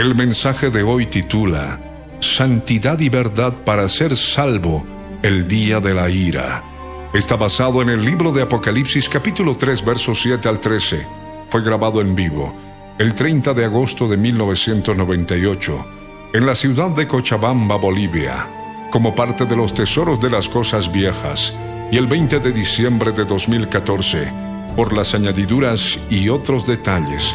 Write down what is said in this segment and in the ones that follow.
El mensaje de hoy titula Santidad y verdad para ser salvo el día de la ira. Está basado en el libro de Apocalipsis capítulo 3 versos 7 al 13. Fue grabado en vivo el 30 de agosto de 1998 en la ciudad de Cochabamba, Bolivia, como parte de los tesoros de las cosas viejas, y el 20 de diciembre de 2014 por las añadiduras y otros detalles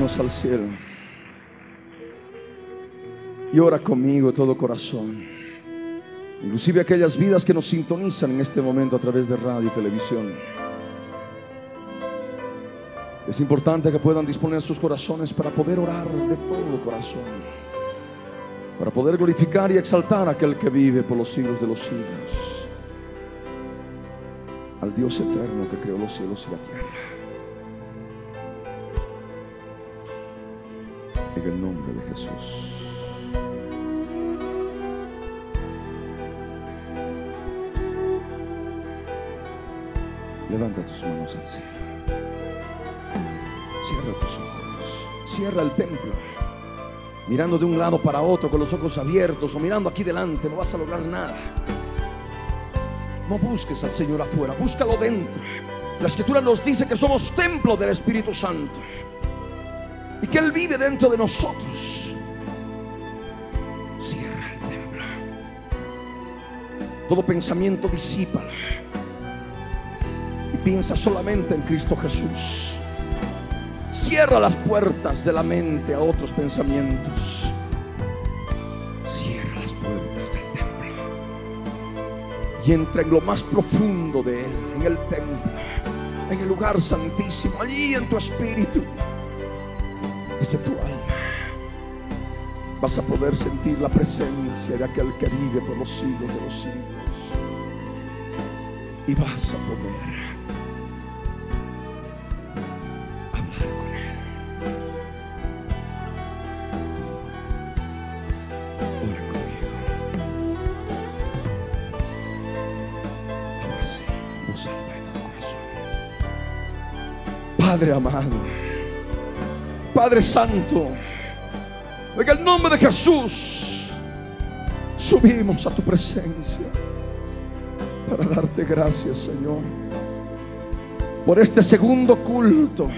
Manos al cielo y ora conmigo todo corazón. Inclusive aquellas vidas que nos sintonizan en este momento a través de radio y televisión. Es importante que puedan disponer sus corazones para poder orar de todo corazón. Para poder glorificar y exaltar a aquel que vive por los siglos de los siglos. Al Dios eterno que creó los cielos y la tierra. En el nombre de Jesús. Levanta tus manos al cielo. Cierra tus ojos. Cierra el templo. Mirando de un lado para otro con los ojos abiertos o mirando aquí delante, no vas a lograr nada. No busques al Señor afuera, búscalo dentro. La escritura nos dice que somos templo del Espíritu Santo y que Él vive dentro de nosotros. Cierra el templo. Todo pensamiento disípalo. Y piensa solamente en Cristo Jesús. Cierra las puertas de la mente a otros pensamientos. Cierra las puertas del templo. Y entra en lo más profundo de Él, en el templo, en el lugar santísimo, allí en tu espíritu tu alma vas a poder sentir la presencia de aquel que vive por los siglos de los siglos. Y vas a poder hablar con Él. Padre amado. Padre Santo, en el nombre de Jesús, subimos a tu presencia para darte gracias, Señor, por este segundo culto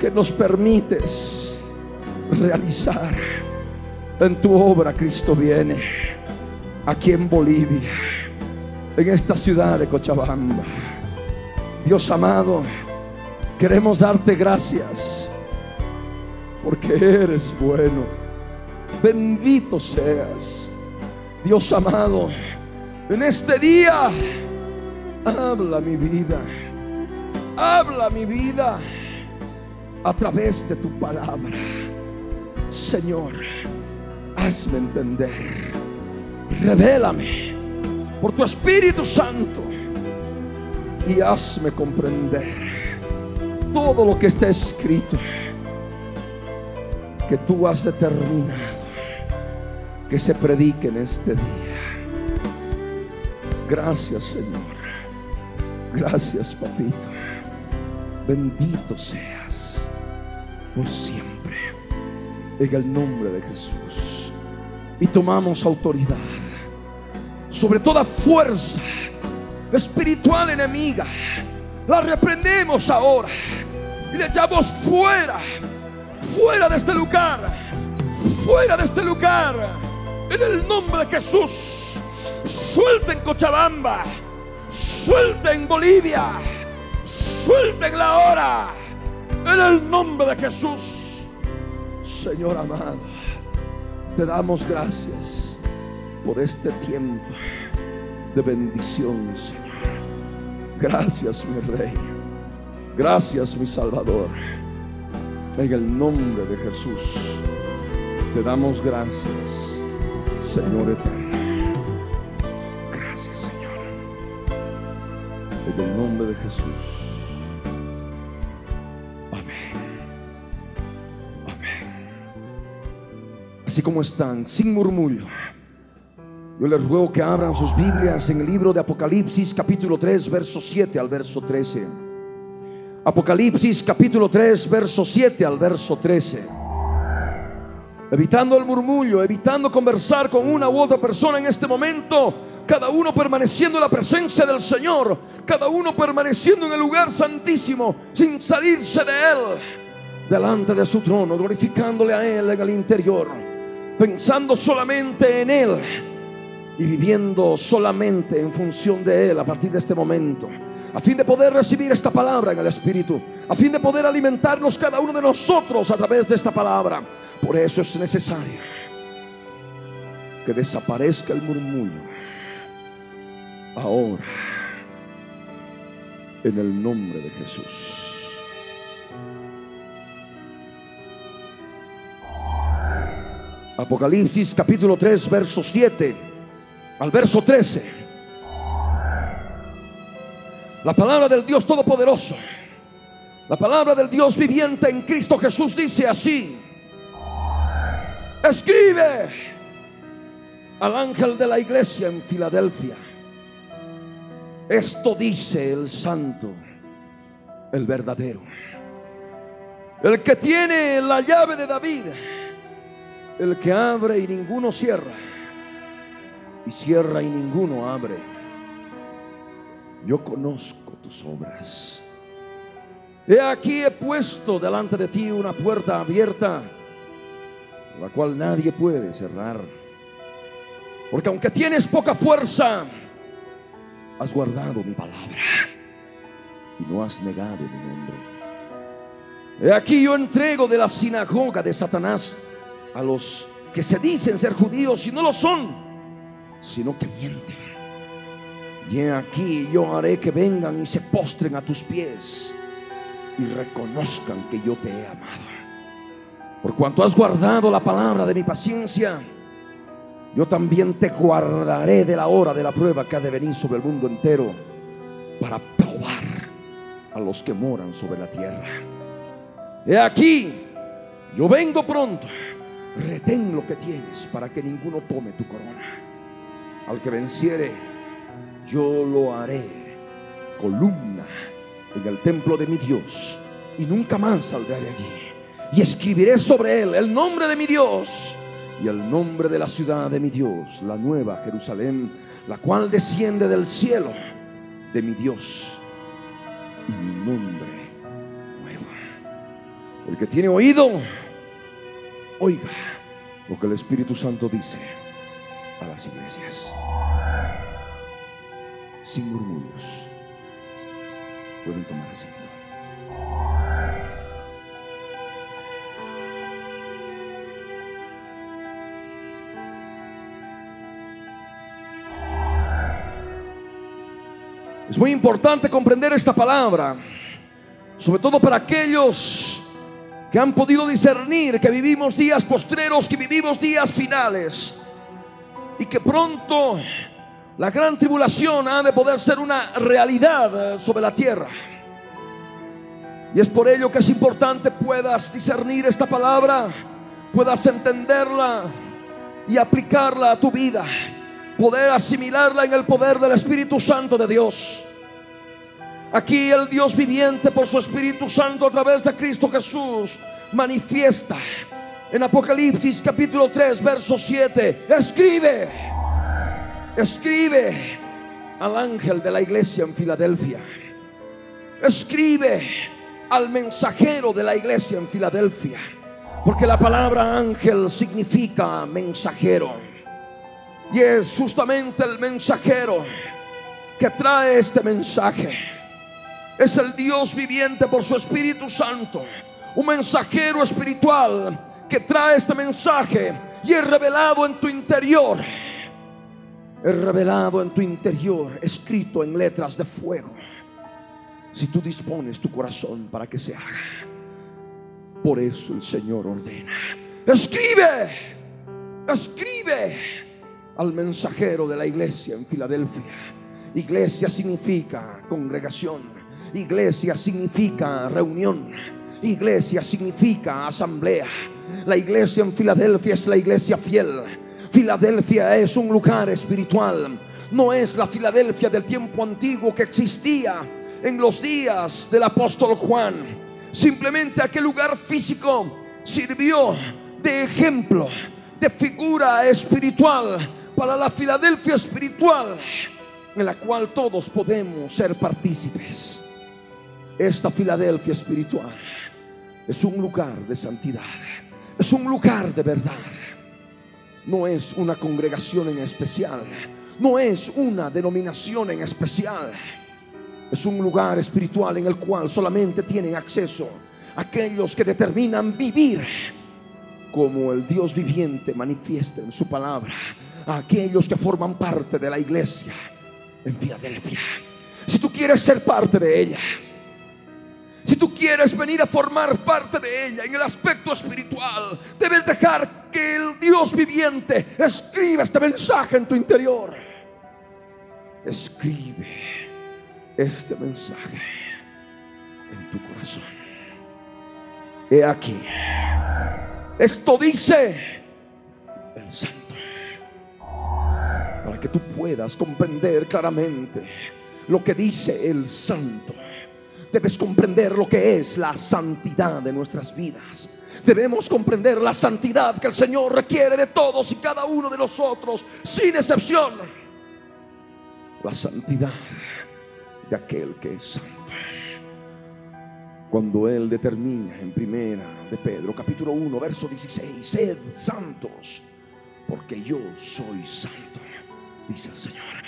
que nos permites realizar en tu obra, Cristo viene, aquí en Bolivia, en esta ciudad de Cochabamba. Dios amado, queremos darte gracias porque eres bueno. Bendito seas, Dios amado. En este día, habla mi vida, habla mi vida a través de tu palabra. Señor, hazme entender, revélame por tu Espíritu Santo y hazme comprender todo lo que está escrito que tú has determinado que se predique en este día. Gracias Señor. Gracias Papito. Bendito seas por siempre. En el nombre de Jesús. y tomamos autoridad sobre toda fuerza espiritual enemiga. La reprendemos ahora y le echamos fuera, fuera de este lugar, fuera de este lugar, en el nombre de Jesús. Suelta en Cochabamba, suelta en Bolivia, suelten la hora, en el nombre de Jesús. Señor amado, te damos gracias por este tiempo de bendición, Señor. Gracias, mi Rey. Gracias, mi Salvador. En el nombre de Jesús, te damos gracias, Señor eterno. Gracias, Señor. En el nombre de Jesús. Amén. Amén. Así como están, sin murmullo. Yo les ruego que abran sus Biblias en el libro de Apocalipsis capítulo 3, verso 7 al verso 13. Apocalipsis capítulo 3, verso 7 al verso 13. Evitando el murmullo, evitando conversar con una u otra persona en este momento, cada uno permaneciendo en la presencia del Señor, cada uno permaneciendo en el lugar santísimo, sin salirse de Él, delante de su trono, glorificándole a Él en el interior, pensando solamente en Él y viviendo solamente en función de Él a partir de este momento, a fin de poder recibir esta palabra en el Espíritu, a fin de poder alimentarnos cada uno de nosotros a través de esta palabra. Por eso es necesario que desaparezca el murmullo ahora, en el nombre de Jesús. Apocalipsis capítulo 3, verso 7 al verso 13. La palabra del Dios Todopoderoso, la palabra del Dios viviente en Cristo Jesús dice así, escribe al ángel de la iglesia en Filadelfia, esto dice el santo, el verdadero, el que tiene la llave de David, el que abre y ninguno cierra y cierra y ninguno abre. Yo conozco tus obras. He aquí he puesto delante de ti una puerta abierta, la cual nadie puede cerrar. Porque aunque tienes poca fuerza, has guardado mi palabra y no has negado mi nombre. He aquí yo entrego de la sinagoga de Satanás a los que se dicen ser judíos y no lo son sino que mienten. Y aquí yo haré que vengan y se postren a tus pies y reconozcan que yo te he amado. Por cuanto has guardado la palabra de mi paciencia, yo también te guardaré de la hora de la prueba que ha de venir sobre el mundo entero para probar a los que moran sobre la tierra. He aquí, yo vengo pronto, retén lo que tienes para que ninguno tome tu corona. Al que venciere, yo lo haré columna en el templo de mi Dios y nunca más saldré de allí. Y escribiré sobre él el nombre de mi Dios y el nombre de la ciudad de mi Dios, la nueva Jerusalén, la cual desciende del cielo de mi Dios y mi nombre nuevo. El que tiene oído, oiga lo que el Espíritu Santo dice a las iglesias. Sin murmullos. Pueden tomar asiento. Es muy importante comprender esta palabra, sobre todo para aquellos que han podido discernir que vivimos días postreros, que vivimos días finales y que pronto la gran tribulación ha de poder ser una realidad eh, sobre la tierra. Y es por ello que es importante puedas discernir esta palabra, puedas entenderla y aplicarla a tu vida, poder asimilarla en el poder del Espíritu Santo de Dios. Aquí el Dios viviente por su Espíritu Santo a través de Cristo Jesús manifiesta En Apocalipsis capítulo 3, verso 7, escribe, escribe al ángel de la iglesia en Filadelfia. Escribe al mensajero de la iglesia en Filadelfia. Porque la palabra ángel significa mensajero. Y es justamente el mensajero que trae este mensaje. Es el Dios viviente por su Espíritu Santo. Un mensajero espiritual que trae este mensaje y es revelado en tu interior. Revelado en tu interior, escrito en letras de fuego. Si tú dispones tu corazón para que se haga. Por eso el Señor ordena. Escribe, escribe al mensajero de la iglesia en Filadelfia. Iglesia significa congregación. Iglesia significa reunión. Iglesia significa asamblea. La iglesia en Filadelfia es la iglesia fiel. Filadelfia es un lugar espiritual. No es la Filadelfia del tiempo antiguo que existía en los días del apóstol Juan. Simplemente aquel lugar físico sirvió de ejemplo, de figura espiritual para la Filadelfia espiritual en la cual todos podemos ser partícipes. Esta Filadelfia espiritual es un lugar de santidad, es un lugar de verdad. No es una congregación en especial, no es una denominación en especial. Es un lugar espiritual en el cual solamente tienen acceso aquellos que determinan vivir como el Dios viviente manifiesta en su palabra, a aquellos que forman parte de la iglesia en Filadelfia. Si tú quieres ser parte de ella, si tú quieres venir a formar parte de ella en el aspecto espiritual, debes dejar que el Dios viviente escriba este mensaje en tu interior. Escribe este mensaje en tu corazón. He aquí. Esto dice el Santo. Para que tú puedas comprender claramente lo que dice el Santo. Debes comprender lo que es la santidad de nuestras vidas. Debemos comprender la santidad que el Señor requiere de todos y cada uno de nosotros, sin excepción. La santidad de aquel que es santo. Cuando Él determina en primera de Pedro, capítulo 1, verso 16, sed santos, porque yo soy santo, dice el Señor.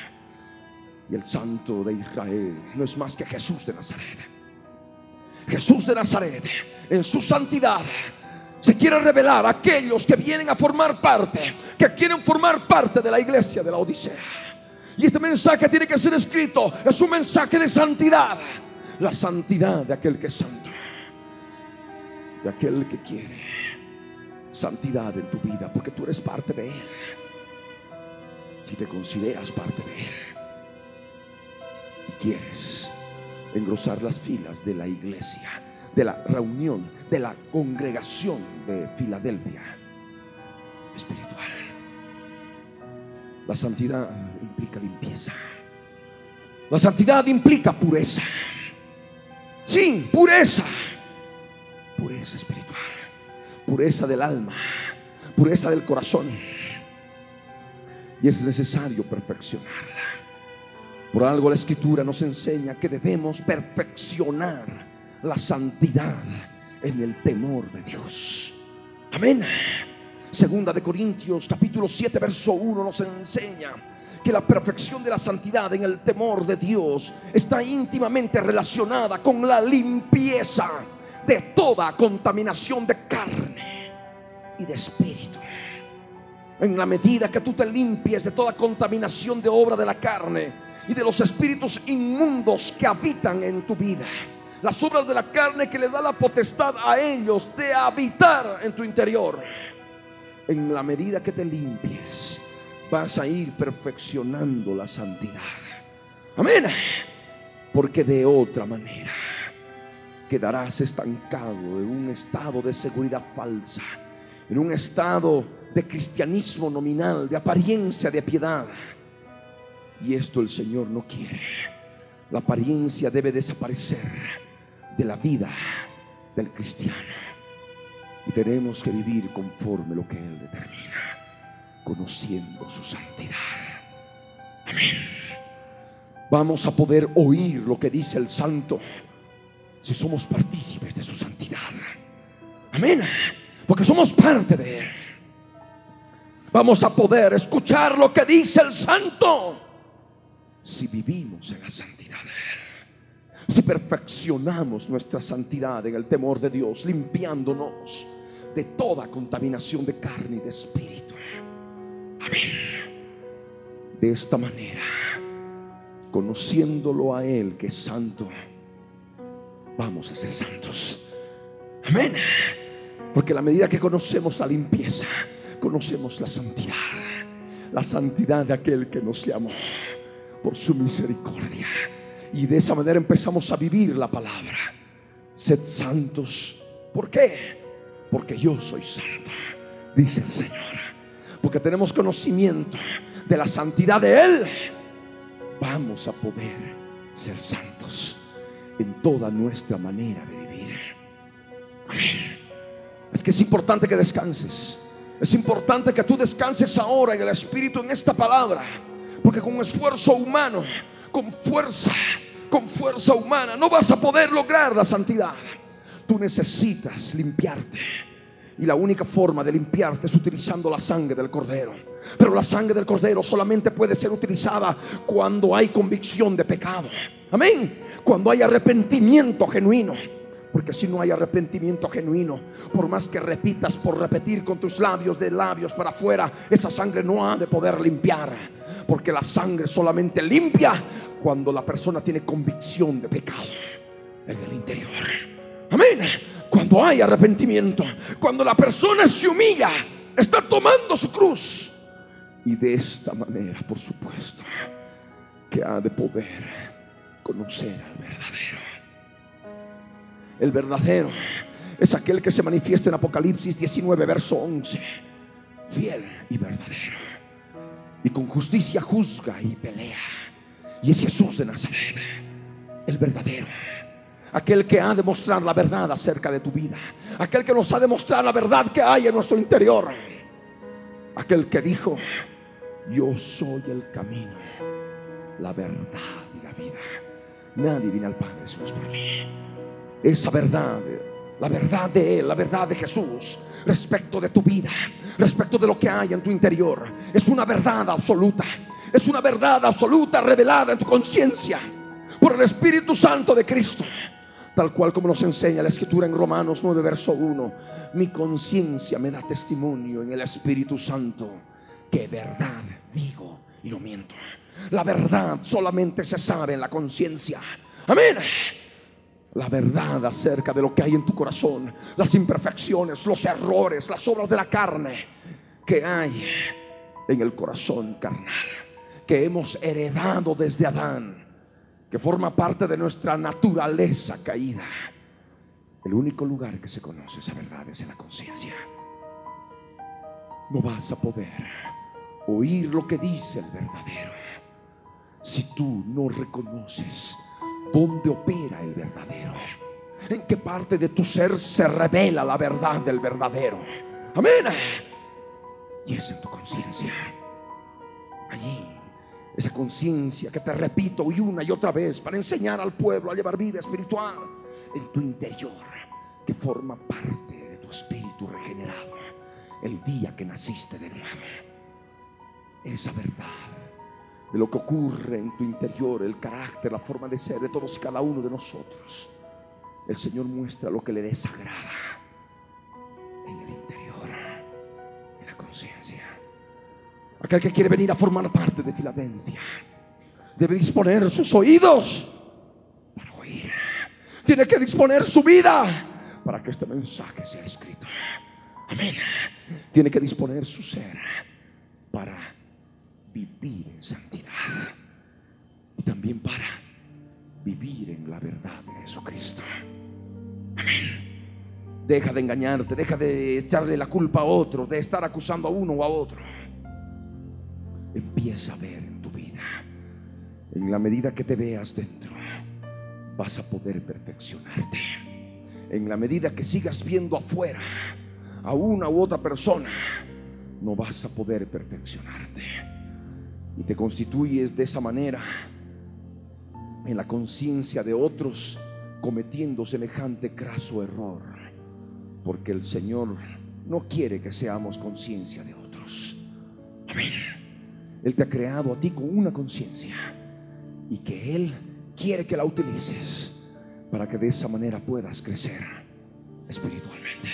Y el santo de Israel no es más que Jesús de Nazaret. Jesús de Nazaret, en su santidad, se quiere revelar a aquellos que vienen a formar parte, que quieren formar parte de la iglesia de la Odisea. Y este mensaje tiene que ser escrito. Es un mensaje de santidad. La santidad de aquel que es santo. De aquel que quiere santidad en tu vida. Porque tú eres parte de Él. Si te consideras parte de Él. Quieres engrosar las filas de la iglesia. De la reunión. De la congregación de Filadelfia. Espiritual. La santidad implica limpieza. La santidad implica pureza. Sí, pureza. Pureza espiritual. Pureza del alma. Pureza del corazón. Y es necesario perfeccionarla. Por algo la escritura nos enseña que debemos perfeccionar la santidad en el temor de Dios. Amén. Segunda de Corintios capítulo 7 verso 1 nos enseña que la perfección de la santidad en el temor de Dios está íntimamente relacionada con la limpieza de toda contaminación de carne y de espíritu. En la medida que tú te limpies de toda contaminación de obra de la carne y de los espíritus inmundos que habitan en tu vida, las obras de la carne que le da la potestad a ellos de habitar en tu interior en la medida que te limpies, vas a ir perfeccionando la santidad. Amén. Porque de otra manera quedarás estancado en un estado de seguridad falsa, en un estado de cristianismo nominal, de apariencia de piedad. Y esto el Señor no quiere. La apariencia debe desaparecer de la vida del cristiano. Y tenemos que vivir conforme lo que Él determina, conociendo su santidad. Amén. Vamos a poder oír lo que dice el Santo si somos partícipes de su santidad. Amén. Porque somos parte de Él. Vamos a poder escuchar lo que dice el Santo si vivimos en la santidad de Él. Si perfeccionamos nuestra santidad en el temor de Dios, limpiándonos de toda contaminación de carne y de espíritu. Amén. De esta manera, conociéndolo a Él que es santo, vamos a ser santos. Amén. Porque la medida que conocemos la limpieza, conocemos la santidad. La santidad de aquel que nos llamó por su misericordia. Y de esa manera empezamos a vivir la palabra. Sed santos. ¿Por qué? Porque yo soy santo, dice el Señor. Porque tenemos conocimiento de la santidad de Él. Vamos a poder ser santos en toda nuestra manera de vivir. Es que es importante que descanses. Es importante que tú descanses ahora en el Espíritu, en esta palabra. Porque con esfuerzo humano, con fuerza, con fuerza humana, no vas a poder lograr la santidad. Tú necesitas limpiarte. Y la única forma de limpiarte es utilizando la sangre del cordero. Pero la sangre del cordero solamente puede ser utilizada cuando hay convicción de pecado. Amén. Cuando hay arrepentimiento genuino. Porque si no hay arrepentimiento genuino, por más que repitas por repetir con tus labios de labios para afuera, esa sangre no ha de poder limpiar. Porque la sangre solamente limpia cuando la persona tiene convicción de pecado en el interior. Amén. Cuando hay arrepentimiento, cuando la persona se humilla, está tomando su cruz. Y de esta manera, por supuesto, que ha de poder conocer al verdadero. El verdadero es aquel que se manifiesta en Apocalipsis 19, verso 11. Fiel y verdadero. Y con justicia juzga y pelea. Y es Jesús de Nazaret, el verdadero. Aquel que ha de mostrar la verdad acerca de tu vida. Aquel que nos ha de mostrar la verdad que hay en nuestro interior. Aquel que dijo, yo soy el camino, la verdad y la vida. Nadie viene al Padre si no es por mí. Esa verdad, la verdad de Él, la verdad de Jesús, respecto de tu vida, respecto de lo que hay en tu interior, es una verdad absoluta. Es una verdad absoluta revelada en tu conciencia por el Espíritu Santo de Cristo. Tal cual como nos enseña la escritura en Romanos 9, verso 1. Mi conciencia me da testimonio en el Espíritu Santo que verdad digo y no miento. La verdad solamente se sabe en la conciencia. Amén. La verdad acerca de lo que hay en tu corazón, las imperfecciones, los errores, las obras de la carne que hay en el corazón carnal, que hemos heredado desde Adán, que forma parte de nuestra naturaleza caída. El único lugar que se conoce esa verdad es en la conciencia. No vas a poder oír lo que dice el verdadero si tú no reconoces dónde opera el verdadero. En qué parte de tu ser se revela la verdad del verdadero. Amén. Y es en tu conciencia. Allí, esa conciencia que te repito y una y otra vez para enseñar al pueblo a llevar vida espiritual en tu interior, que forma parte de tu espíritu regenerado el día que naciste de nuevo. Esa verdad de lo que ocurre en tu interior, el carácter, la forma de ser de todos y cada uno de nosotros. El Señor muestra lo que le desagrada en el interior, en la conciencia. Aquel que quiere venir a formar parte de Filadelfia debe disponer sus oídos para oír. Tiene que disponer su vida para que este mensaje sea escrito. Amén. Tiene que disponer su ser para vivir en santidad y también para vivir en la verdad de Jesucristo. Amén. Deja de engañarte, deja de echarle la culpa a otro, de estar acusando a uno o a otro. Empieza a ver en tu vida. En la medida que te veas dentro, vas a poder perfeccionarte. En la medida que sigas viendo afuera, a una u otra persona, no vas a poder perfeccionarte. Y te constituyes de esa manera en la conciencia de otros cometiendo semejante craso error. Porque el Señor no quiere que seamos conciencia de otros. Amén. Él te ha creado a ti con una conciencia y que Él quiere que la utilices para que de esa manera puedas crecer espiritualmente.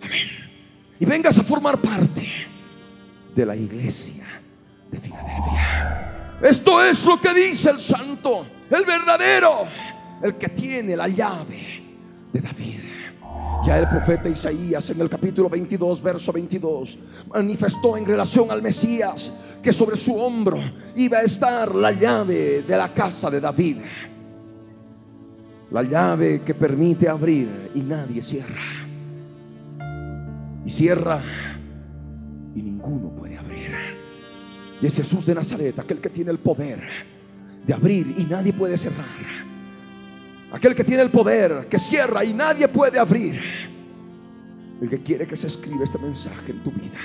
Amén. Y vengas a formar parte de la iglesia de. Esto es lo que dice el santo, el verdadero, el que tiene la llave de David. Ya el profeta Isaías en el capítulo 22, verso 22, manifestó en relación al Mesías que sobre su hombro iba a estar la llave de la casa de David. La llave que permite abrir y nadie cierra. Y cierra y ninguno puede. Y es Jesús de Nazaret, aquel que tiene el poder de abrir y nadie puede cerrar. Aquel que tiene el poder, que cierra y nadie puede abrir. El que quiere que se escriba este mensaje en tu vida.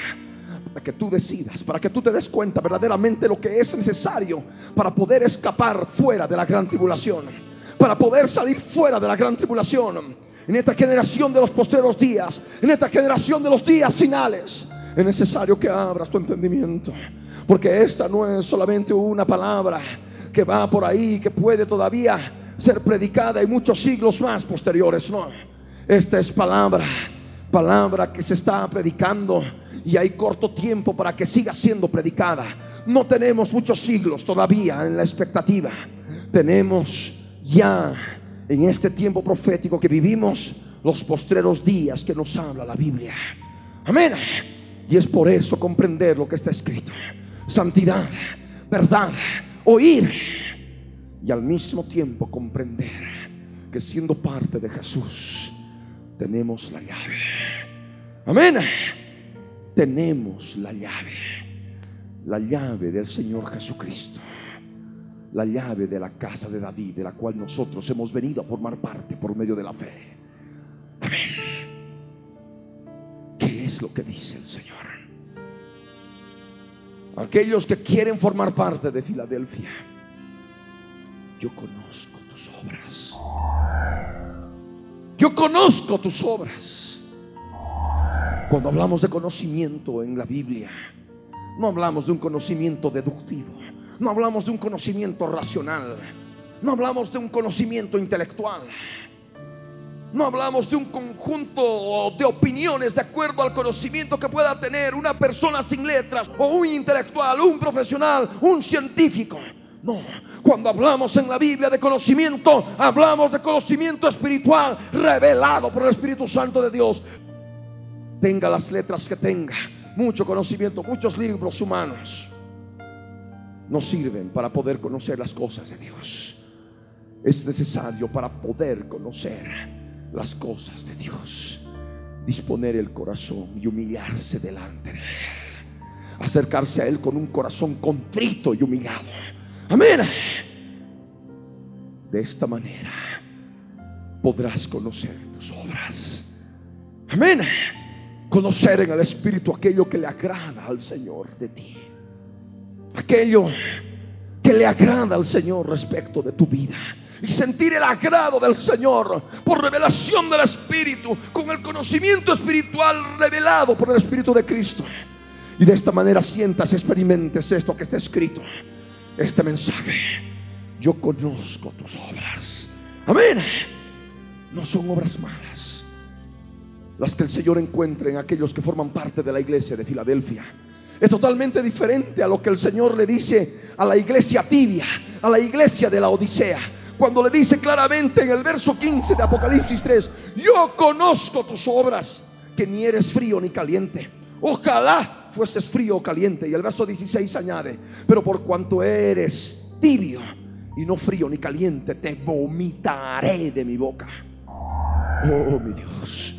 Para que tú decidas, para que tú te des cuenta verdaderamente lo que es necesario para poder escapar fuera de la gran tribulación. Para poder salir fuera de la gran tribulación. En esta generación de los postreros días. En esta generación de los días finales. Es necesario que abras tu entendimiento. Porque esta no es solamente una palabra que va por ahí, que puede todavía ser predicada en muchos siglos más posteriores. No, esta es palabra, palabra que se está predicando y hay corto tiempo para que siga siendo predicada. No tenemos muchos siglos todavía en la expectativa. Tenemos ya en este tiempo profético que vivimos los postreros días que nos habla la Biblia. Amén. Y es por eso comprender lo que está escrito. Santidad, verdad, oír y al mismo tiempo comprender que siendo parte de Jesús tenemos la llave. Amén. Tenemos la llave. La llave del Señor Jesucristo. La llave de la casa de David, de la cual nosotros hemos venido a formar parte por medio de la fe. Amén. ¿Qué es lo que dice el Señor? Aquellos que quieren formar parte de Filadelfia yo conozco tus obras. Yo conozco tus obras. Cuando hablamos de conocimiento en la Biblia, no hablamos de un conocimiento deductivo, no hablamos de un conocimiento racional, no hablamos de un conocimiento intelectual. No hablamos de un conjunto de opiniones de acuerdo al conocimiento que pueda tener una persona sin letras o un intelectual, un profesional, un científico. No, cuando hablamos en la Biblia de conocimiento, hablamos de conocimiento espiritual revelado por el Espíritu Santo de Dios. Tenga las letras que tenga, mucho conocimiento, muchos libros humanos, no sirven para poder conocer las cosas de Dios. Es necesario para poder conocer las cosas de Dios, disponer el corazón y humillarse delante de Él. Acercarse a Él con un corazón contrito y humillado Amén. De esta manera podrás conocer tus obras. Amén. Conocer en el Espíritu aquello que le agrada al Señor de ti. Aquello que le agrada al Señor respecto de tu vida. Y sentir el agrado del Señor por revelación del Espíritu, con el conocimiento espiritual revelado por el Espíritu de Cristo. Y de esta manera sientas, experimentes esto que está escrito este mensaje. Yo conozco tus obras. Amén. No son obras malas. Las que el Señor encuentra en aquellos que forman parte de la iglesia de Filadelfia. Es totalmente diferente a lo que el Señor le dice a la iglesia tibia, a la iglesia de la Odisea. Cuando le dice claramente en el verso 15 de Apocalipsis 3, yo conozco tus obras, que ni eres frío ni caliente. Ojalá fueses frío o caliente. Y el verso 16 añade, pero por cuanto eres tibio y no frío ni caliente, te vomitaré de mi boca. Oh, mi Dios.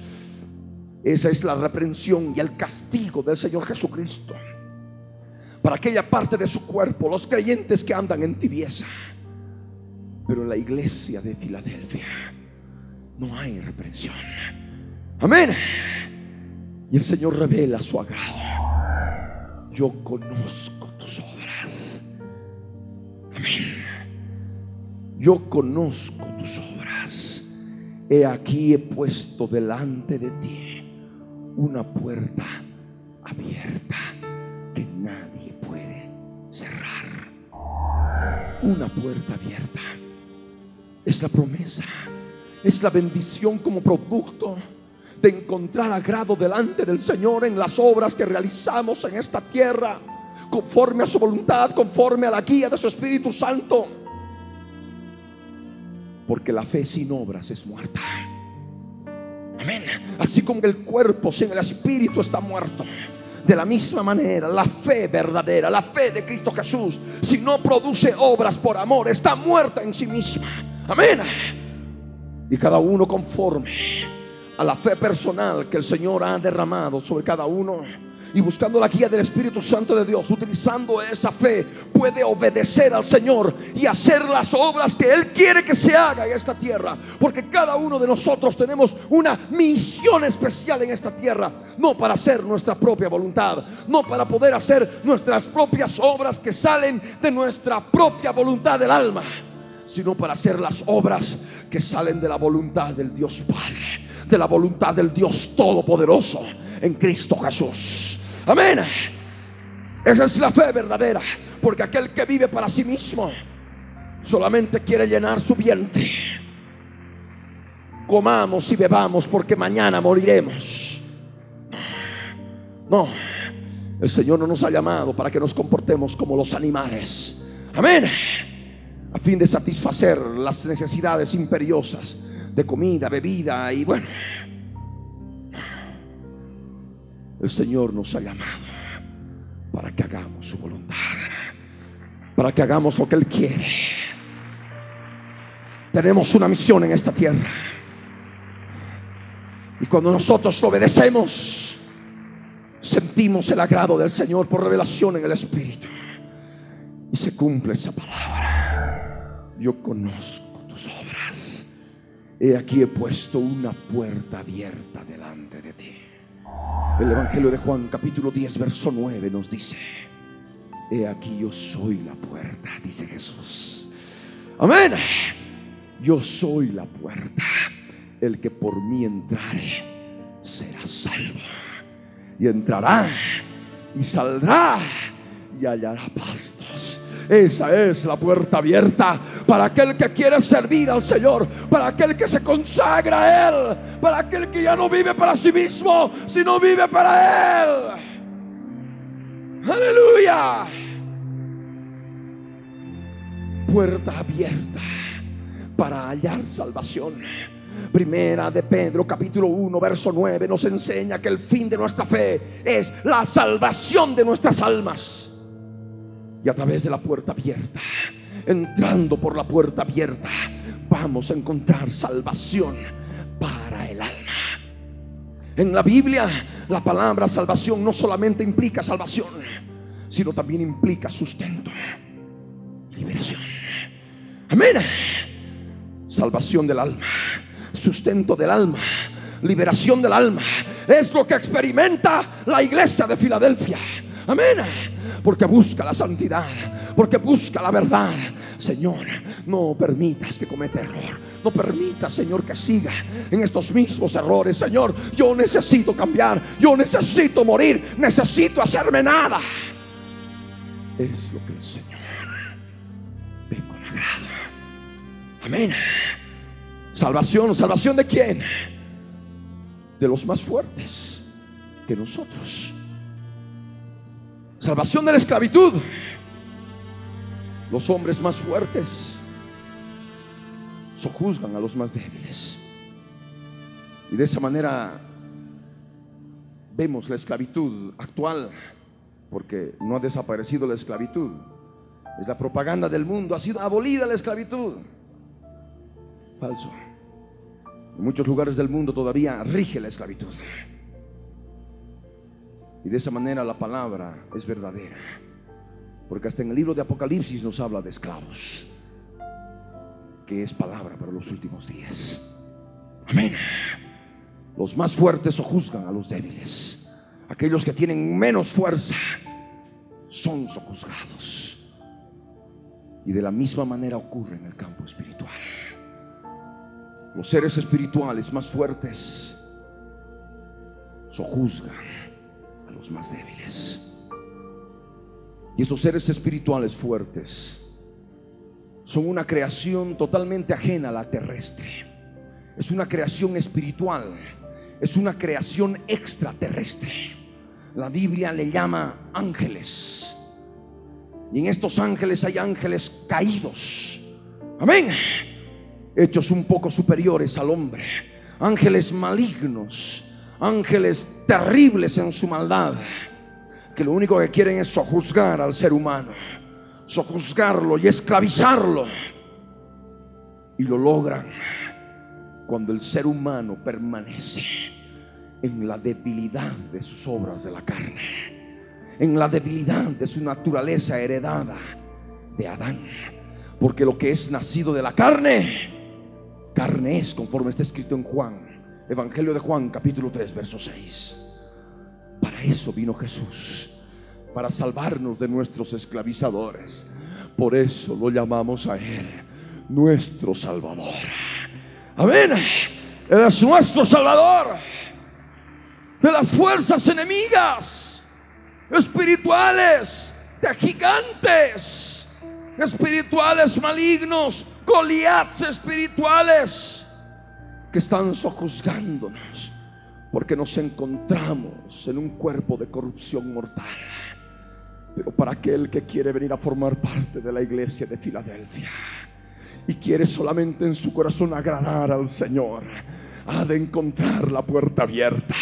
Esa es la reprensión y el castigo del Señor Jesucristo para aquella parte de su cuerpo, los creyentes que andan en tibieza. Pero en la iglesia de Filadelfia no hay reprensión. Amén. Y el Señor revela su agrado. Yo conozco tus obras. Amén. Yo conozco tus obras. He aquí he puesto delante de ti una puerta abierta que nadie puede cerrar. Una puerta abierta. Es la promesa. Es la bendición como producto de encontrar agrado delante del Señor en las obras que realizamos en esta tierra, conforme a su voluntad, conforme a la guía de su Espíritu Santo. Porque la fe sin obras es muerta. Amén. Así como el cuerpo sin el Espíritu está muerto. De la misma manera, la fe verdadera, la fe de Cristo Jesús, si no produce obras por amor, está muerta en sí misma. Amén. Y cada uno conforme a la fe personal que el Señor ha derramado sobre cada uno y buscando la guía del Espíritu Santo de Dios, utilizando esa fe, puede obedecer al Señor y hacer las obras que Él quiere que se haga en esta tierra. Porque cada uno de nosotros tenemos una misión especial en esta tierra, no para hacer nuestra propia voluntad, no para poder hacer nuestras propias obras que salen de nuestra propia voluntad del alma, sino para hacer las obras que salen de la voluntad del Dios Padre de la voluntad del Dios Todopoderoso en Cristo Jesús. Amén. Esa es la fe verdadera, porque aquel que vive para sí mismo solamente quiere llenar su vientre. Comamos y bebamos porque mañana moriremos. No, el Señor no nos ha llamado para que nos comportemos como los animales. Amén. A fin de satisfacer las necesidades imperiosas de comida, bebida y bueno. El Señor nos ha llamado para que hagamos su voluntad, para que hagamos lo que Él quiere. Tenemos una misión en esta tierra. Y cuando nosotros lo obedecemos, sentimos el agrado del Señor por revelación en el Espíritu. Y se cumple esa palabra. Yo conozco tus obras. He aquí he puesto una puerta abierta delante de ti. El Evangelio de Juan capítulo 10 verso 9 nos dice, he aquí yo soy la puerta, dice Jesús. Amén. Yo soy la puerta. El que por mí entrare será salvo. Y entrará y saldrá y hallará pastos. Esa es la puerta abierta para aquel que quiere servir al Señor, para aquel que se consagra a Él, para aquel que ya no vive para sí mismo, sino vive para Él. Aleluya. Puerta abierta para hallar salvación. Primera de Pedro capítulo 1 verso 9 nos enseña que el fin de nuestra fe es la salvación de nuestras almas. Y a través de la puerta abierta, entrando por la puerta abierta, vamos a encontrar salvación para el alma. En la Biblia, la palabra salvación no solamente implica salvación, sino también implica sustento, liberación. Amén. Salvación del alma, sustento del alma, liberación del alma. Es lo que experimenta la iglesia de Filadelfia. Amén. Porque busca la santidad, porque busca la verdad. Señor, no permitas que cometa error. No permitas, Señor, que siga en estos mismos errores. Señor, yo necesito cambiar. Yo necesito morir. Necesito hacerme nada. Es lo que el Señor ve con agrado. Amén. Salvación, salvación de quién? De los más fuertes que nosotros. Salvación de la esclavitud. Los hombres más fuertes sojuzgan a los más débiles. Y de esa manera vemos la esclavitud actual, porque no ha desaparecido la esclavitud. Es la propaganda del mundo, ha sido abolida la esclavitud. Falso. En muchos lugares del mundo todavía rige la esclavitud. Y de esa manera la palabra es verdadera. Porque hasta en el libro de Apocalipsis nos habla de esclavos. Que es palabra para los últimos días. Amén. Los más fuertes o juzgan a los débiles. aquellos que tienen menos fuerza, son sojuzgados. Y de la misma manera ocurre en el campo espiritual. Los seres espirituales más fuertes sojuzgan más débiles. Y esos seres espirituales fuertes son una creación totalmente ajena a la terrestre. Es una creación espiritual, es una creación extraterrestre. La Biblia le llama ángeles. Y en estos ángeles hay ángeles caídos. Amén. Hechos un poco superiores al hombre. Ángeles malignos. Ángeles terribles en su maldad. Que lo único que quieren es sojuzgar al ser humano. Sojuzgarlo y esclavizarlo. Y lo logran cuando el ser humano permanece en la debilidad de sus obras de la carne, en la debilidad de su naturaleza heredada de Adán. Porque lo que es nacido de la carne, carne es, conforme está escrito en Juan, Evangelio de Juan, capítulo 3, verso 6. Para eso vino Jesús, para salvarnos de nuestros esclavizadores. Por eso lo llamamos a Él nuestro Salvador. Amén. Él es nuestro Salvador de las fuerzas enemigas espirituales, de gigantes espirituales malignos, Goliaths espirituales que están sojuzgándonos porque nos encontramos en un cuerpo de corrupción mortal. Pero para aquel que quiere venir a formar parte de la iglesia de Filadelfia, y quiere solamente en su corazón agradar al Señor, ha de encontrar la puerta abierta.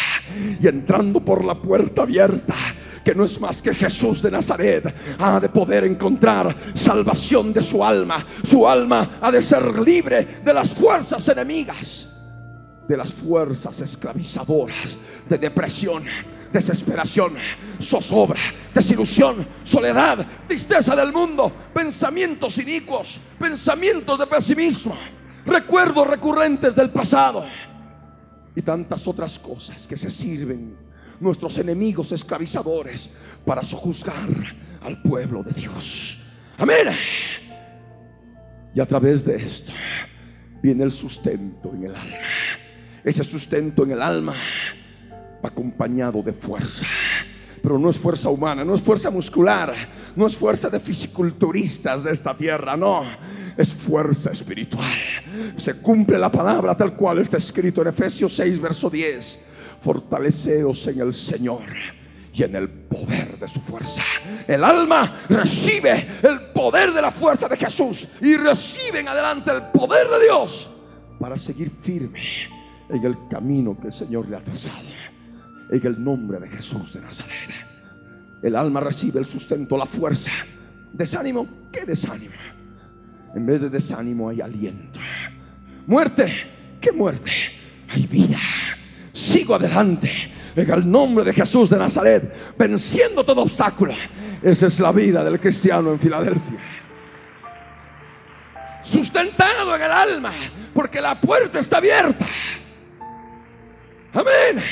Y entrando por la puerta abierta, que no es más que Jesús de Nazaret, ha de poder encontrar salvación de su alma. Su alma ha de ser libre de las fuerzas enemigas, de las fuerzas esclavizadoras, de depresión, desesperación, zozobra, desilusión, soledad, tristeza del mundo, pensamientos inicuos, pensamientos de pesimismo, recuerdos recurrentes del pasado y tantas otras cosas que se sirven nuestros enemigos esclavizadores para sojuzgar al pueblo de Dios. Amén. Y a través de esto viene el sustento en el alma. Ese sustento en el alma acompañado de fuerza. Pero no es fuerza humana, no es fuerza muscular, no es fuerza de fisiculturistas de esta tierra, no, es fuerza espiritual. Se cumple la palabra tal cual está escrito en Efesios 6, verso 10. Fortaleceos en el Señor y en el poder de su fuerza. El alma recibe el poder de la fuerza de Jesús y recibe en adelante el poder de Dios para seguir firme en el camino que el Señor le ha trazado en el nombre de Jesús de Nazaret. El alma recibe el sustento, la fuerza. Desánimo, ¿qué desánimo? En vez de desánimo hay aliento. Muerte, ¿qué muerte? Hay vida. Sigo adelante en el nombre de Jesús de Nazaret, venciendo todo obstáculo. Esa es la vida del cristiano en Filadelfia. Sustentado en el alma, porque la puerta está abierta. Amén.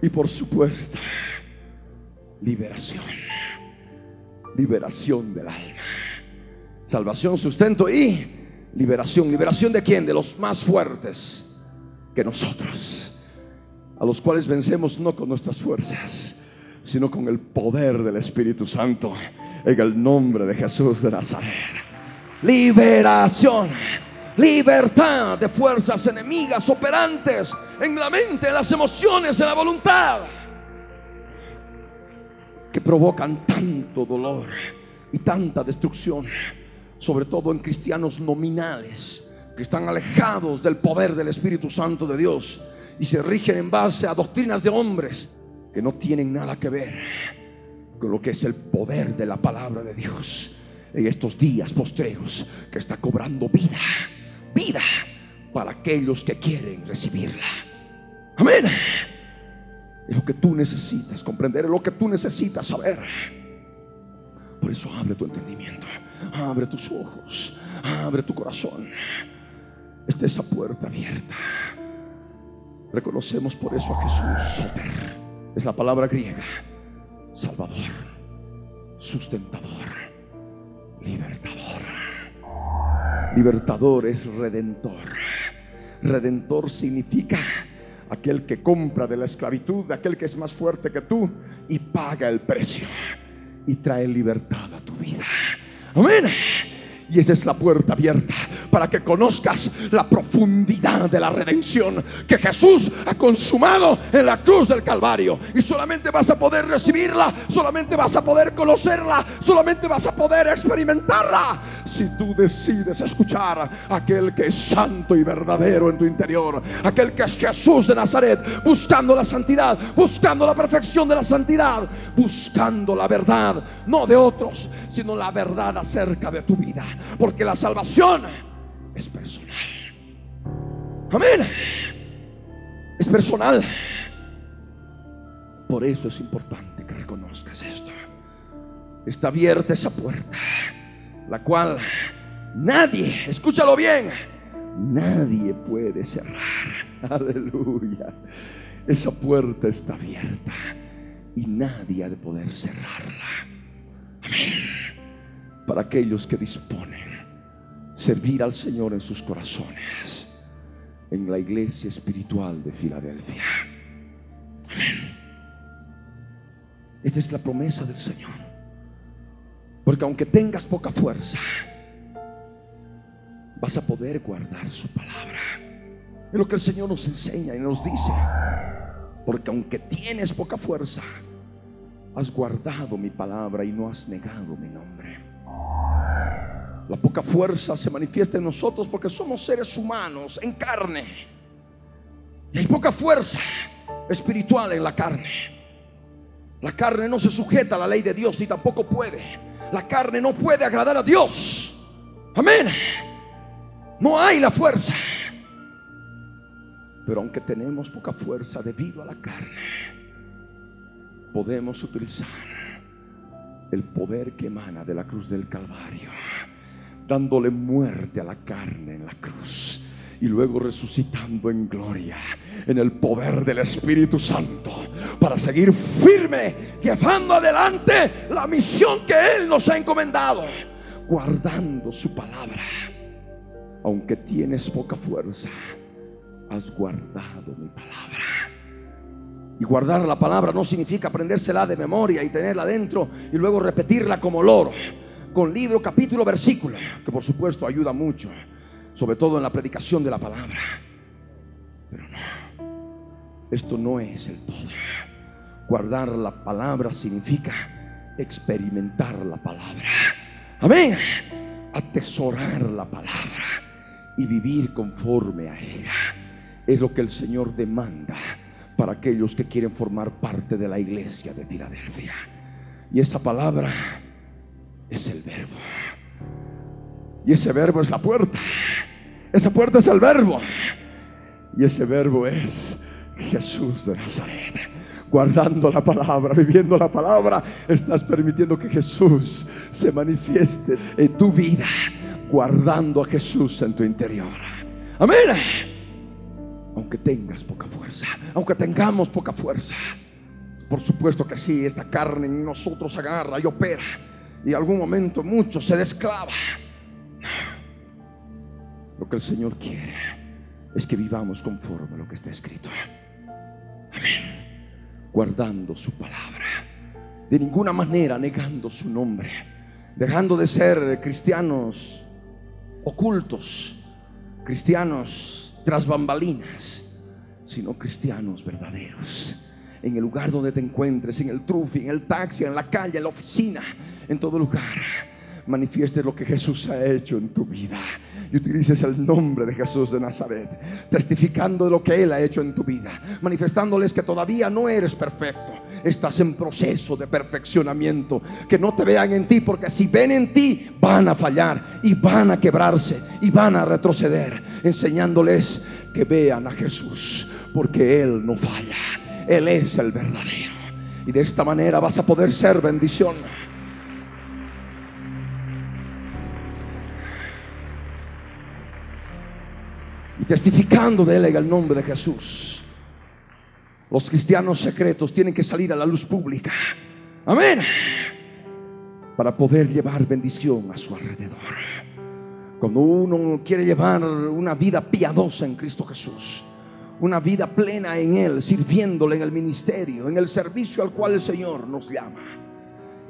Y por supuesto, liberación. Liberación del alma. Salvación, sustento y liberación. ¿Liberación de quién? De los más fuertes que nosotros. A los cuales vencemos no con nuestras fuerzas, sino con el poder del Espíritu Santo. En el nombre de Jesús de Nazaret. Liberación libertad de fuerzas enemigas operantes en la mente, en las emociones, en la voluntad, que provocan tanto dolor y tanta destrucción, sobre todo en cristianos nominales, que están alejados del poder del Espíritu Santo de Dios y se rigen en base a doctrinas de hombres que no tienen nada que ver con lo que es el poder de la palabra de Dios en estos días postreros que está cobrando vida vida para aquellos que quieren recibirla. Amén. Es lo que tú necesitas comprender, es lo que tú necesitas saber. Por eso abre tu entendimiento, abre tus ojos, abre tu corazón. Está esa puerta abierta. Reconocemos por eso a Jesús, Soter, Es la palabra griega. Salvador, sustentador, libertador. Libertador es redentor. Redentor significa aquel que compra de la esclavitud, aquel que es más fuerte que tú y paga el precio y trae libertad a tu vida. Amén. Y esa es la puerta abierta para que conozcas la profundidad de la redención que Jesús ha consumado en la cruz del Calvario. Y solamente vas a poder recibirla, solamente vas a poder conocerla, solamente vas a poder experimentarla si tú decides escuchar a aquel que es santo y verdadero en tu interior, aquel que es Jesús de Nazaret, buscando la santidad, buscando la perfección de la santidad, buscando la verdad, no de otros, sino la verdad acerca de tu vida. Porque la salvación es personal. Amén. Es personal. Por eso es importante que reconozcas esto. Está abierta esa puerta, la cual nadie, escúchalo bien, nadie puede cerrar. Aleluya. Esa puerta está abierta y nadie ha de poder cerrarla. Amén. Para aquellos que disponen servir al Señor en sus corazones, en la iglesia espiritual de Filadelfia. Amén. Esta es la promesa del Señor. Porque aunque tengas poca fuerza, vas a poder guardar su palabra. Es lo que el Señor nos enseña y nos dice. Porque aunque tienes poca fuerza, has guardado mi palabra y no has negado mi nombre. La poca fuerza se manifiesta en nosotros porque somos seres humanos en carne. Y hay poca fuerza espiritual en la carne. La carne no se sujeta a la ley de Dios ni tampoco puede. La carne no puede agradar a Dios. Amén. No hay la fuerza. Pero aunque tenemos poca fuerza debido a la carne, podemos utilizar el poder que emana de la cruz del Calvario dándole muerte a la carne en la cruz y luego resucitando en gloria en el poder del Espíritu Santo para seguir firme, llevando adelante la misión que Él nos ha encomendado, guardando su palabra. Aunque tienes poca fuerza, has guardado mi palabra. Y guardar la palabra no significa aprendérsela de memoria y tenerla dentro y luego repetirla como loro con libro, capítulo, versículo, que por supuesto ayuda mucho, sobre todo en la predicación de la palabra. Pero no, esto no es el todo. Guardar la palabra significa experimentar la palabra. Amén. Atesorar la palabra y vivir conforme a ella. Es lo que el Señor demanda para aquellos que quieren formar parte de la iglesia de Filadelfia. Y esa palabra es el verbo. Y ese verbo es la puerta. Esa puerta es el verbo. Y ese verbo es Jesús de Nazaret. Guardando la palabra, viviendo la palabra, estás permitiendo que Jesús se manifieste en tu vida, guardando a Jesús en tu interior. Amén. Aunque tengas poca fuerza, aunque tengamos poca fuerza, por supuesto que sí, esta carne en nosotros agarra y opera y algún momento mucho se desclava. Lo que el Señor quiere es que vivamos conforme a lo que está escrito. Amén. Guardando su palabra. De ninguna manera negando su nombre. Dejando de ser cristianos ocultos, cristianos tras bambalinas, sino cristianos verdaderos. En el lugar donde te encuentres, en el trufi, en el taxi, en la calle, en la oficina, en todo lugar. Manifiestes lo que Jesús ha hecho en tu vida y utilices el nombre de Jesús de Nazaret, testificando de lo que Él ha hecho en tu vida, manifestándoles que todavía no eres perfecto, estás en proceso de perfeccionamiento, que no te vean en ti, porque si ven en ti van a fallar y van a quebrarse y van a retroceder, enseñándoles que vean a Jesús, porque Él no falla, Él es el verdadero. Y de esta manera vas a poder ser bendición testificando de él en el nombre de Jesús. Los cristianos secretos tienen que salir a la luz pública. Amén. Para poder llevar bendición a su alrededor. Cuando uno quiere llevar una vida piadosa en Cristo Jesús, una vida plena en Él, sirviéndole en el ministerio, en el servicio al cual el Señor nos llama,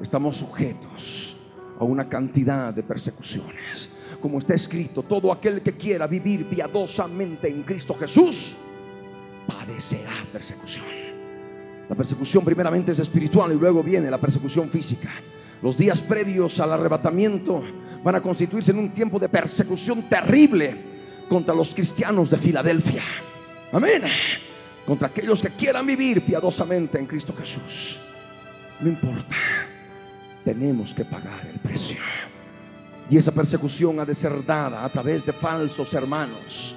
estamos sujetos a una cantidad de persecuciones. Como está escrito, todo aquel que quiera vivir piadosamente en Cristo Jesús, padecerá persecución. La persecución primeramente es espiritual y luego viene la persecución física. Los días previos al arrebatamiento van a constituirse en un tiempo de persecución terrible contra los cristianos de Filadelfia. Amén. Contra aquellos que quieran vivir piadosamente en Cristo Jesús. No importa. Tenemos que pagar el precio. Y esa persecución ha de ser dada a través de falsos hermanos.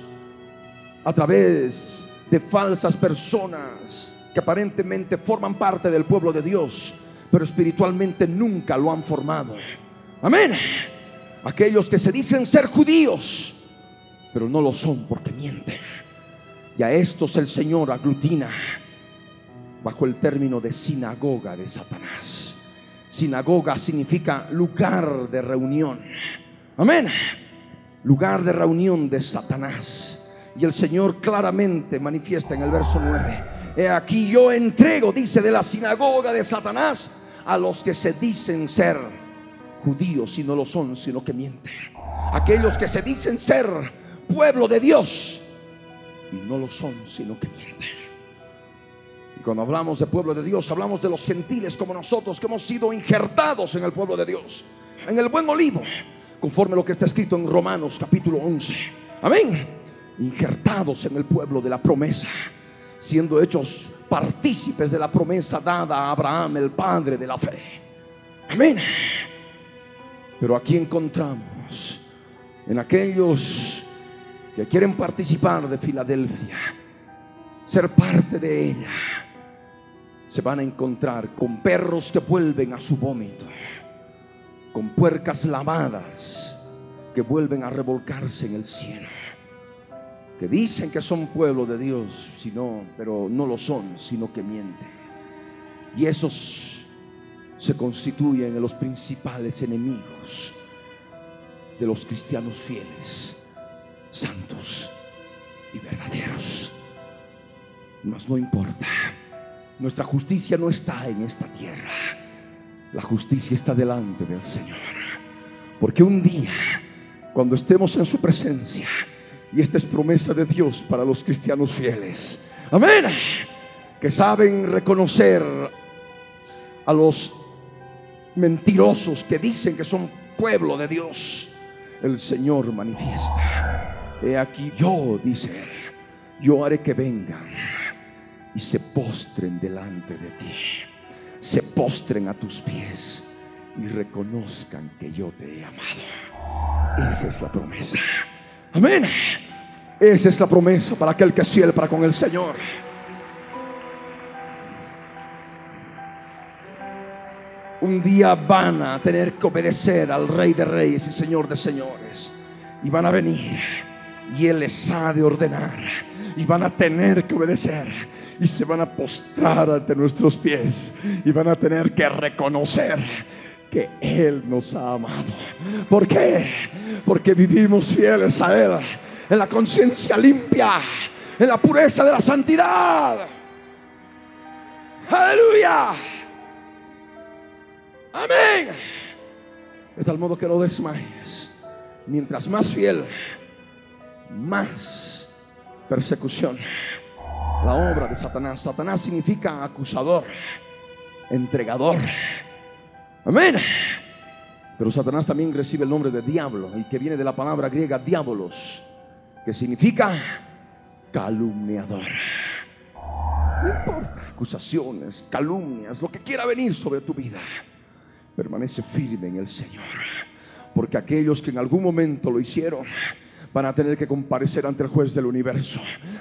A través de falsas personas que aparentemente forman parte del pueblo de Dios, pero espiritualmente nunca lo han formado. Amén. Aquellos que se dicen ser judíos, pero no lo son porque mienten. Y a estos el Señor aglutina bajo el término de sinagoga de Satanás. Sinagoga significa lugar de reunión. Amén. Lugar de reunión de Satanás. Y el Señor claramente manifiesta en el verso 9. He aquí yo entrego, dice, de la sinagoga de Satanás a los que se dicen ser judíos y no lo son, sino que mienten. Aquellos que se dicen ser pueblo de Dios y no lo son, sino que mienten. Cuando hablamos de pueblo de Dios, hablamos de los gentiles como nosotros que hemos sido injertados en el pueblo de Dios, en el buen olivo, conforme lo que está escrito en Romanos capítulo 11. Amén injertados en el pueblo de la promesa, siendo hechos partícipes de la promesa dada a Abraham, el padre de la fe. Amén. Pero aquí encontramos en aquellos que quieren participar de Filadelfia, ser parte de ella, se van a encontrar con perros que vuelven a su vómito, con puercas lavadas que vuelven a revolcarse en el cielo que dicen que son pueblo de Dios, sino, pero no lo son, sino que mienten. Y esos se constituyen en los principales enemigos de los cristianos fieles, santos y verdaderos. Mas no importa, nuestra justicia no está en esta tierra, la justicia está delante del Señor. Porque un día, cuando estemos en su presencia, y esta es promesa de Dios para los cristianos fieles. Amén. Que saben reconocer a los mentirosos que dicen que son pueblo de Dios. El Señor manifiesta. He aquí yo, dice él, yo haré que vengan y se postren delante de ti. Se postren a tus pies y reconozcan que yo te he amado. Esa es la promesa. Amén. Esa es la promesa para aquel que para con el Señor. Un día van a tener que obedecer al Rey de Reyes y Señor de Señores. Y van a venir y Él les ha de ordenar. Y van a tener que obedecer. Y se van a postrar ante nuestros pies. Y van a tener que reconocer que Él nos ha amado. ¿Por qué? Porque vivimos fieles a Él, en la conciencia limpia, en la pureza de la santidad. Aleluya. Amén. De tal modo que no desmayes. Mientras más fiel, más persecución. La obra de Satanás. Satanás significa acusador, entregador Amén. Pero Satanás también recibe el nombre de diablo, y que viene de la palabra griega diabolos, que significa calumniador. No importa, acusaciones, calumnias, lo que quiera venir sobre tu vida, permanece firme en el Señor. Porque aquellos que en algún momento lo hicieron, van a tener que comparecer ante el juez del universo.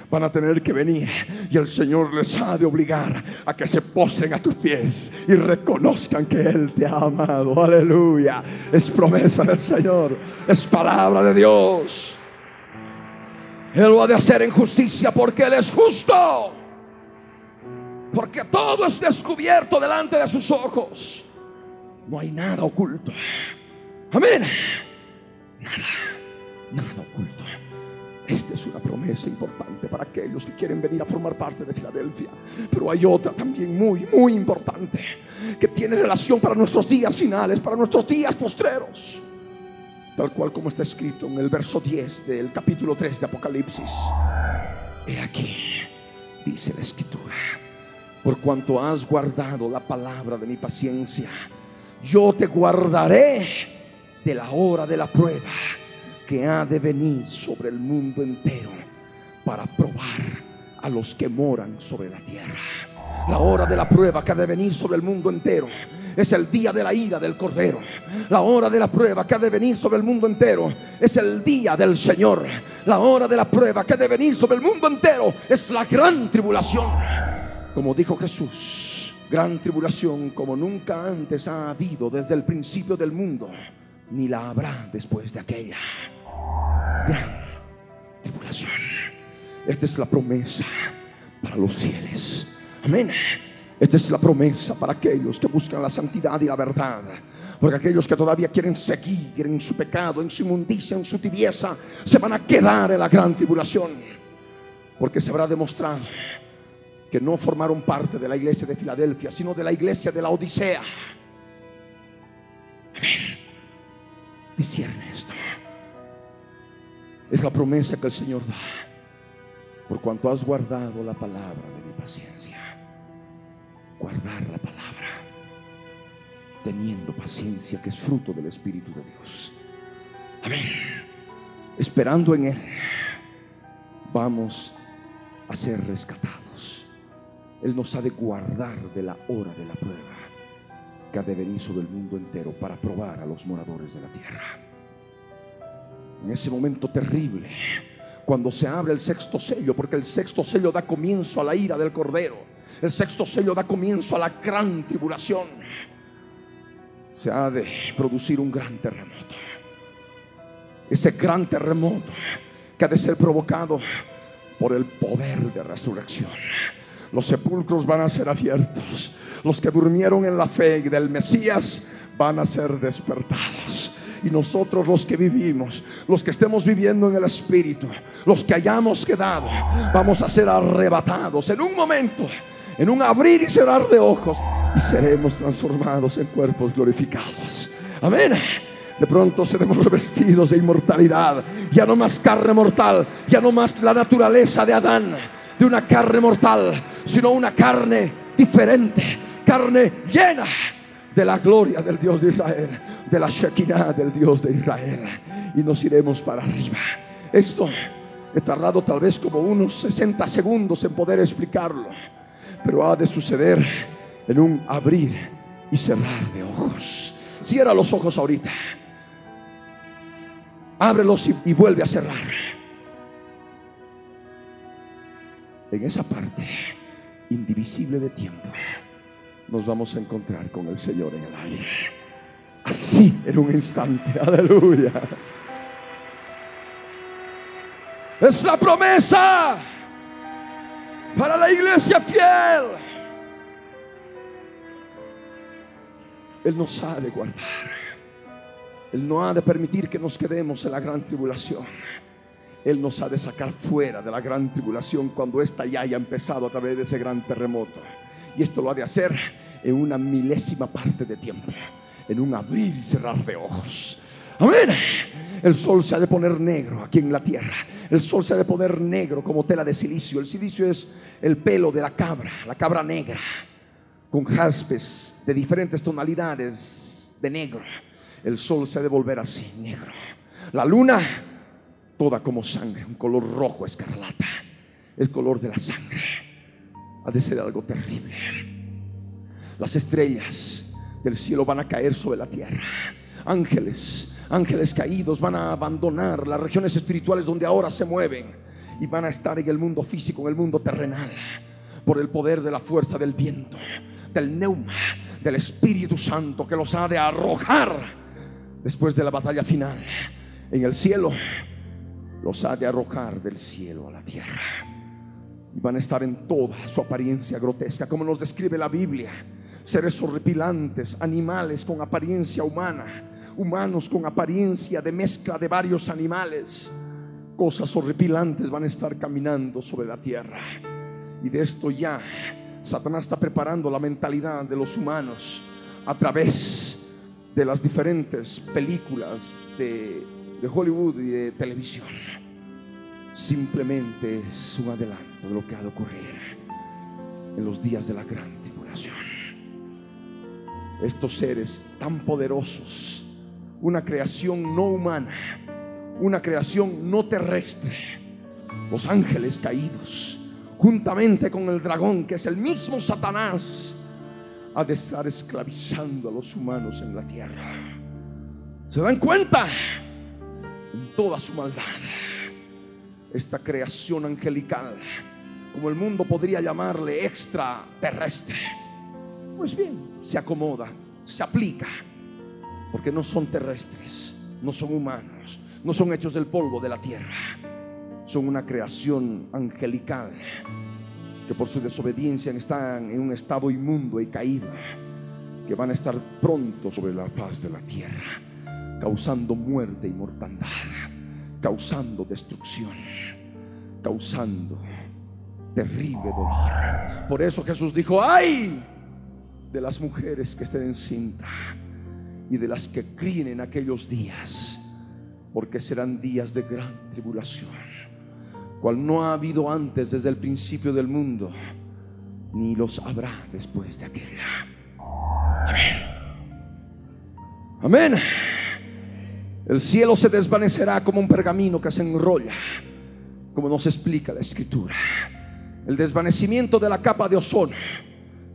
Van a tener que venir y el Señor les ha de obligar a que se posen a tus pies y reconozcan que Él te ha amado. Aleluya. Es promesa del Señor. Es palabra de Dios. Él lo ha de hacer en justicia porque Él es justo. Porque todo es descubierto delante de sus ojos. No hay nada oculto. Amén. Nada, oculto. Esta es una promesa importante para aquellos que quieren venir a formar parte de Filadelfia. Pero hay otra también muy, muy importante que tiene relación para nuestros días finales, para nuestros días postreros. Tal cual como está escrito en el verso 10 del capítulo 3 de Apocalipsis. He aquí, dice la escritura, por cuanto has guardado la palabra de mi paciencia, yo te guardaré de la hora de la prueba que ha de venir sobre el mundo entero para probar a los que moran sobre la tierra. La hora de la prueba que ha de venir sobre el mundo entero es el día de la ira del Cordero. La hora de la prueba que ha de venir sobre el mundo entero es el día del Señor. La hora de la prueba que ha de venir sobre el mundo entero es la gran tribulación. Como dijo Jesús, gran tribulación como nunca antes ha habido desde el principio del mundo, ni la habrá después de aquella gran tribulación. Esta es la promesa para los fieles. Amén. Esta es la promesa para aquellos que buscan la santidad y la verdad. Porque aquellos que todavía quieren seguir en su pecado, en su inmundicia, en su tibieza, se van a quedar en la gran tribulación. Porque se habrá demostrado que no formaron parte de la iglesia de Filadelfia, sino de la iglesia de la Odisea. Amén. Discierne esto. Es la promesa que el Señor da. Por cuanto has guardado la palabra de mi paciencia. Guardar la palabra. Teniendo paciencia que es fruto del Espíritu de Dios. Amén. Esperando en Él. Vamos a ser rescatados. Él nos ha de guardar de la hora de la prueba que ha de venir sobre el mundo entero para probar a los moradores de la tierra en ese momento terrible, cuando se abre el sexto sello, porque el sexto sello da comienzo a la ira del Cordero, el sexto sello da comienzo a la gran tribulación, se ha de producir un gran terremoto. Ese gran terremoto que ha de ser provocado por el poder de resurrección. Los sepulcros van a ser abiertos. Los que durmieron en la fe del Mesías van a ser despertados y nosotros los que vivimos, los que estemos viviendo en el Espíritu, los que hayamos quedado, vamos a ser arrebatados en un momento, en un abrir y cerrar de ojos y seremos transformados en cuerpos glorificados. Amén. De pronto seremos revestidos de inmortalidad. Ya no más carne mortal, ya no más la naturaleza de Adán, de una carne mortal, sino una carne diferente, carne llena de la gloria del Dios de Israel de la Shekinah del Dios de Israel y nos iremos para arriba. Esto he tardado tal vez como unos 60 segundos en poder explicarlo, pero ha de suceder en un abrir y cerrar de ojos. Cierra los ojos ahorita. Ábrelos y, y vuelve a cerrar. En esa parte indivisible de tiempo nos vamos a encontrar con el Señor en el aire. Así en un instante. Aleluya. Es la promesa para la iglesia fiel. Él nos ha de guardar. Él no ha de permitir que nos quedemos en la gran tribulación. Él nos ha de sacar fuera de la gran tribulación cuando ésta ya haya empezado a través de ese gran terremoto. Y esto lo ha de hacer en una milésima parte de tiempo en un abrir y cerrar de ojos. Amén. El sol se ha de poner negro aquí en la tierra. El sol se ha de poner negro como tela de silicio. El silicio es el pelo de la cabra, la cabra negra, con jaspes de diferentes tonalidades de negro. El sol se ha de volver así, negro. La luna, toda como sangre, un color rojo escarlata. El color de la sangre. Ha de ser algo terrible. Las estrellas del cielo van a caer sobre la tierra. Ángeles, ángeles caídos van a abandonar las regiones espirituales donde ahora se mueven y van a estar en el mundo físico, en el mundo terrenal, por el poder de la fuerza del viento, del neuma, del Espíritu Santo que los ha de arrojar después de la batalla final en el cielo, los ha de arrojar del cielo a la tierra. Y van a estar en toda su apariencia grotesca, como nos describe la Biblia. Seres horripilantes, animales con apariencia humana, humanos con apariencia de mezcla de varios animales. Cosas horripilantes van a estar caminando sobre la tierra. Y de esto ya Satanás está preparando la mentalidad de los humanos a través de las diferentes películas de, Hollywood y de televisión. Simplemente es un adelanto de lo que ha de ocurrir en los días de la gran tribulación. Estos seres tan poderosos, una creación no humana, una creación no terrestre, los ángeles caídos, juntamente con el dragón, que es el mismo Satanás, ha de estar esclavizando a los humanos en la tierra. ¿Se dan cuenta? En toda su maldad. Esta creación angelical, como el mundo podría llamarle extraterrestre, pues bien, se acomoda, se aplica, porque no son terrestres, no son humanos, no son hechos del polvo de la tierra, son una creación angelical que por su desobediencia están en un estado inmundo y caído, que van a estar pronto sobre la paz de la tierra, causando muerte y mortandad, causando destrucción, causando terrible dolor. Por eso Jesús dijo, ay de las mujeres que estén en cinta y de las que críen en aquellos días, porque serán días de gran tribulación cual no ha habido antes desde el principio del mundo, ni los habrá después de aquella. Amén. Amén. El cielo se desvanecerá como un pergamino que se enrolla, como nos explica la escritura. El desvanecimiento de la capa de ozono,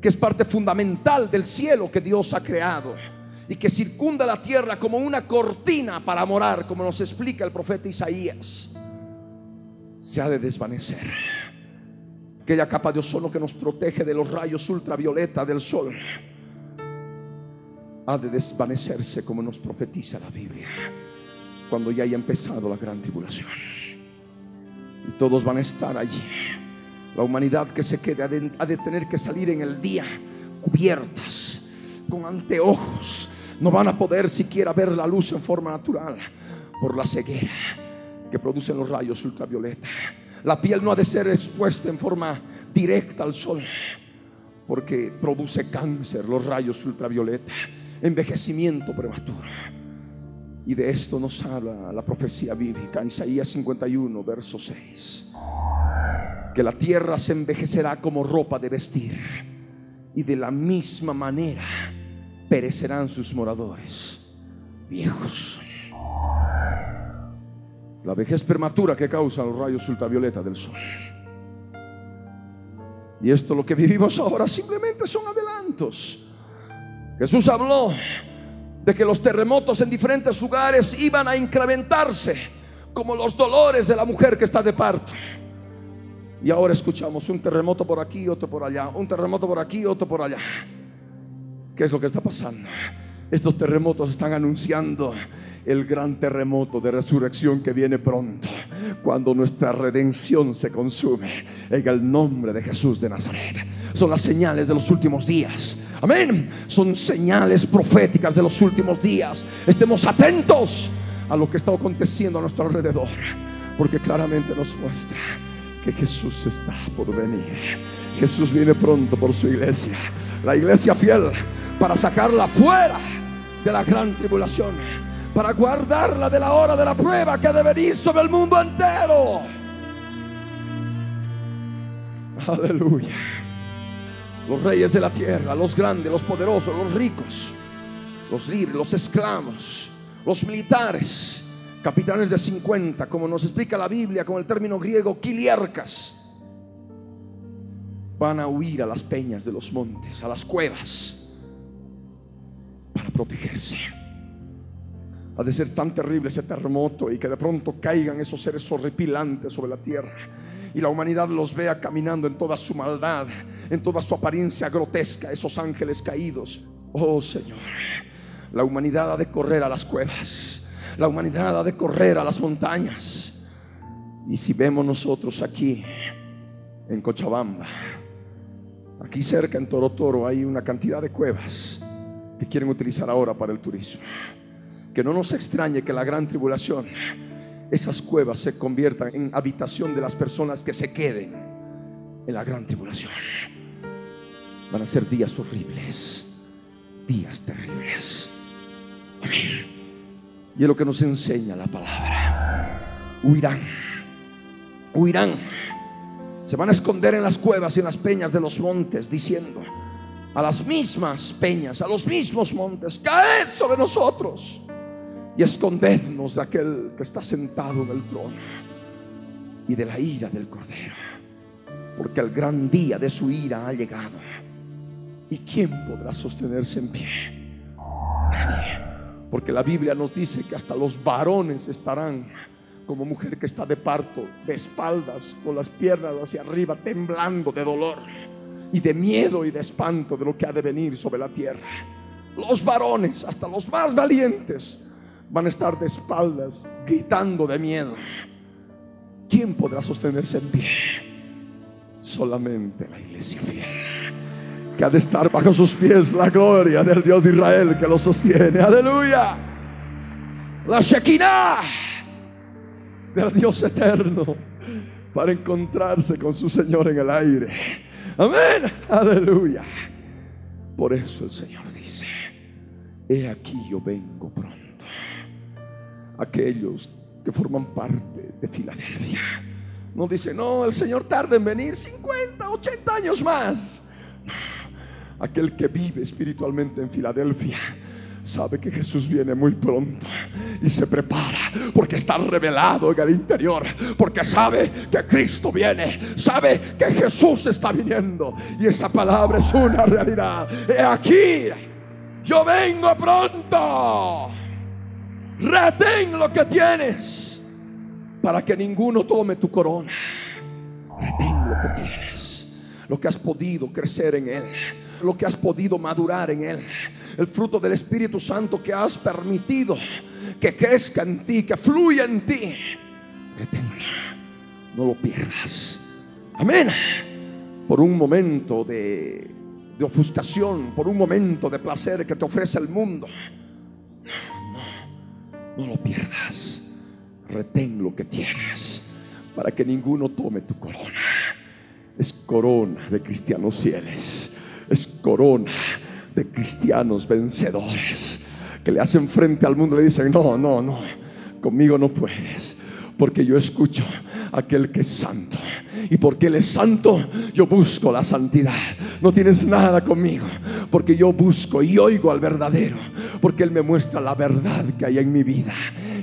que es parte fundamental del cielo que Dios ha creado y que circunda la tierra como una cortina para morar, como nos explica el profeta Isaías se ha de desvanecer. Aquella capa de ozono que nos protege de los rayos ultravioleta del sol ha de desvanecerse como nos profetiza la Biblia cuando ya haya empezado la gran tribulación. Y todos van a estar allí. La humanidad que se quede ha de, tener que salir en el día cubiertas, con anteojos. No van a poder siquiera ver la luz en forma natural por la ceguera que producen los rayos ultravioleta. La piel no ha de ser expuesta en forma directa al sol, porque produce cáncer los rayos ultravioleta, envejecimiento prematuro. Y de esto nos habla la profecía bíblica Isaías 51, verso 6. Que la tierra se envejecerá como ropa de vestir y de la misma manera perecerán sus moradores viejos la vejez prematura que causa los rayos ultravioleta del sol. Y esto lo que vivimos ahora simplemente son adelantos. Jesús habló de que los terremotos en diferentes lugares iban a incrementarse como los dolores de la mujer que está de parto. Y ahora escuchamos un terremoto por aquí, otro por allá, un terremoto por aquí, otro por allá. ¿Qué es lo que está pasando? Estos terremotos están anunciando el gran terremoto de resurrección que viene pronto, cuando nuestra redención se consume en el nombre de Jesús de Nazaret. Son las señales de los últimos días. Amén. Son señales proféticas de los últimos días. Estemos atentos a lo que está aconteciendo a nuestro alrededor, porque claramente nos muestra que Jesús está por venir. Jesús viene pronto por su iglesia, la iglesia fiel, para sacarla fuera de la gran tribulación para guardarla de la hora de la prueba que debe venir sobre el mundo entero. Aleluya. Los reyes de la tierra, los grandes, los poderosos, los ricos, los libres, los esclavos, los militares, capitanes de 50, como nos explica la Biblia con el término griego quiliarcas, van a huir a las peñas de los montes, a las cuevas, para protegerse. Ha de ser tan terrible ese terremoto y que de pronto caigan esos seres horripilantes sobre la tierra y la humanidad los vea caminando en toda su maldad, en toda su apariencia grotesca, esos ángeles caídos. Oh Señor, la humanidad ha de correr a las cuevas, la humanidad ha de correr a las montañas. Y si vemos nosotros aquí en Cochabamba. Aquí cerca en Torotoro hay una cantidad de cuevas que quieren utilizar ahora para el turismo. Que no nos extrañe que la gran tribulación, esas cuevas se conviertan en habitación de las personas que se queden en la gran tribulación. Van a ser días horribles, días terribles. Y es lo que nos enseña la palabra. Huirán, huirán. Se van a esconder en las cuevas y en las peñas de los montes, diciendo a las mismas peñas, a los mismos montes, caed sobre nosotros y escondednos de aquel que está sentado en el trono y de la ira del Cordero, porque el gran día de su ira ha llegado. ¿Y quién podrá sostenerse en pie? Nadie. Porque la Biblia nos dice que hasta los varones estarán como mujer que está de parto, de espaldas, con las piernas hacia arriba, temblando de dolor y de miedo y de espanto de lo que ha de venir sobre la tierra. Los varones, hasta los más valientes, van a estar de espaldas, gritando de miedo. ¿Quién podrá sostenerse en pie? Solamente la iglesia fiel. Que ha de estar bajo sus pies la gloria del Dios de Israel que lo sostiene. Aleluya. La Shekinah del Dios eterno para encontrarse con su Señor en el aire. Amén. Aleluya. Por eso el Señor dice, he aquí yo vengo pronto aquellos que forman parte de Filadelfia. No dice, no, el Señor tarda en venir 50, 80 años más. Aquel que vive espiritualmente en Filadelfia sabe que Jesús viene muy pronto y se prepara porque está revelado en el interior, porque sabe que Cristo viene, sabe que Jesús está viniendo y esa palabra es una realidad. He aquí, yo vengo pronto. Retén lo que tienes para que ninguno tome tu corona. Retén lo que tienes, lo que has podido crecer en Él, lo que has podido madurar en Él, el fruto del Espíritu Santo que has permitido que crezca en ti, que fluya en ti. Reténlo, no lo pierdas. Amén. Por un momento de, de ofuscación, por un momento de placer que te ofrece el mundo no lo pierdas. Retén lo que tienes para que ninguno tome tu corona. Es corona de cristianos fieles. Es corona de cristianos vencedores que le hacen frente al mundo y le dicen, no, no, no, conmigo no puedes. Porque yo escucho aquel que es santo. Y porque Él es santo, yo busco la santidad. No tienes nada conmigo, porque yo busco y oigo al verdadero, porque Él me muestra la verdad que hay en mi vida.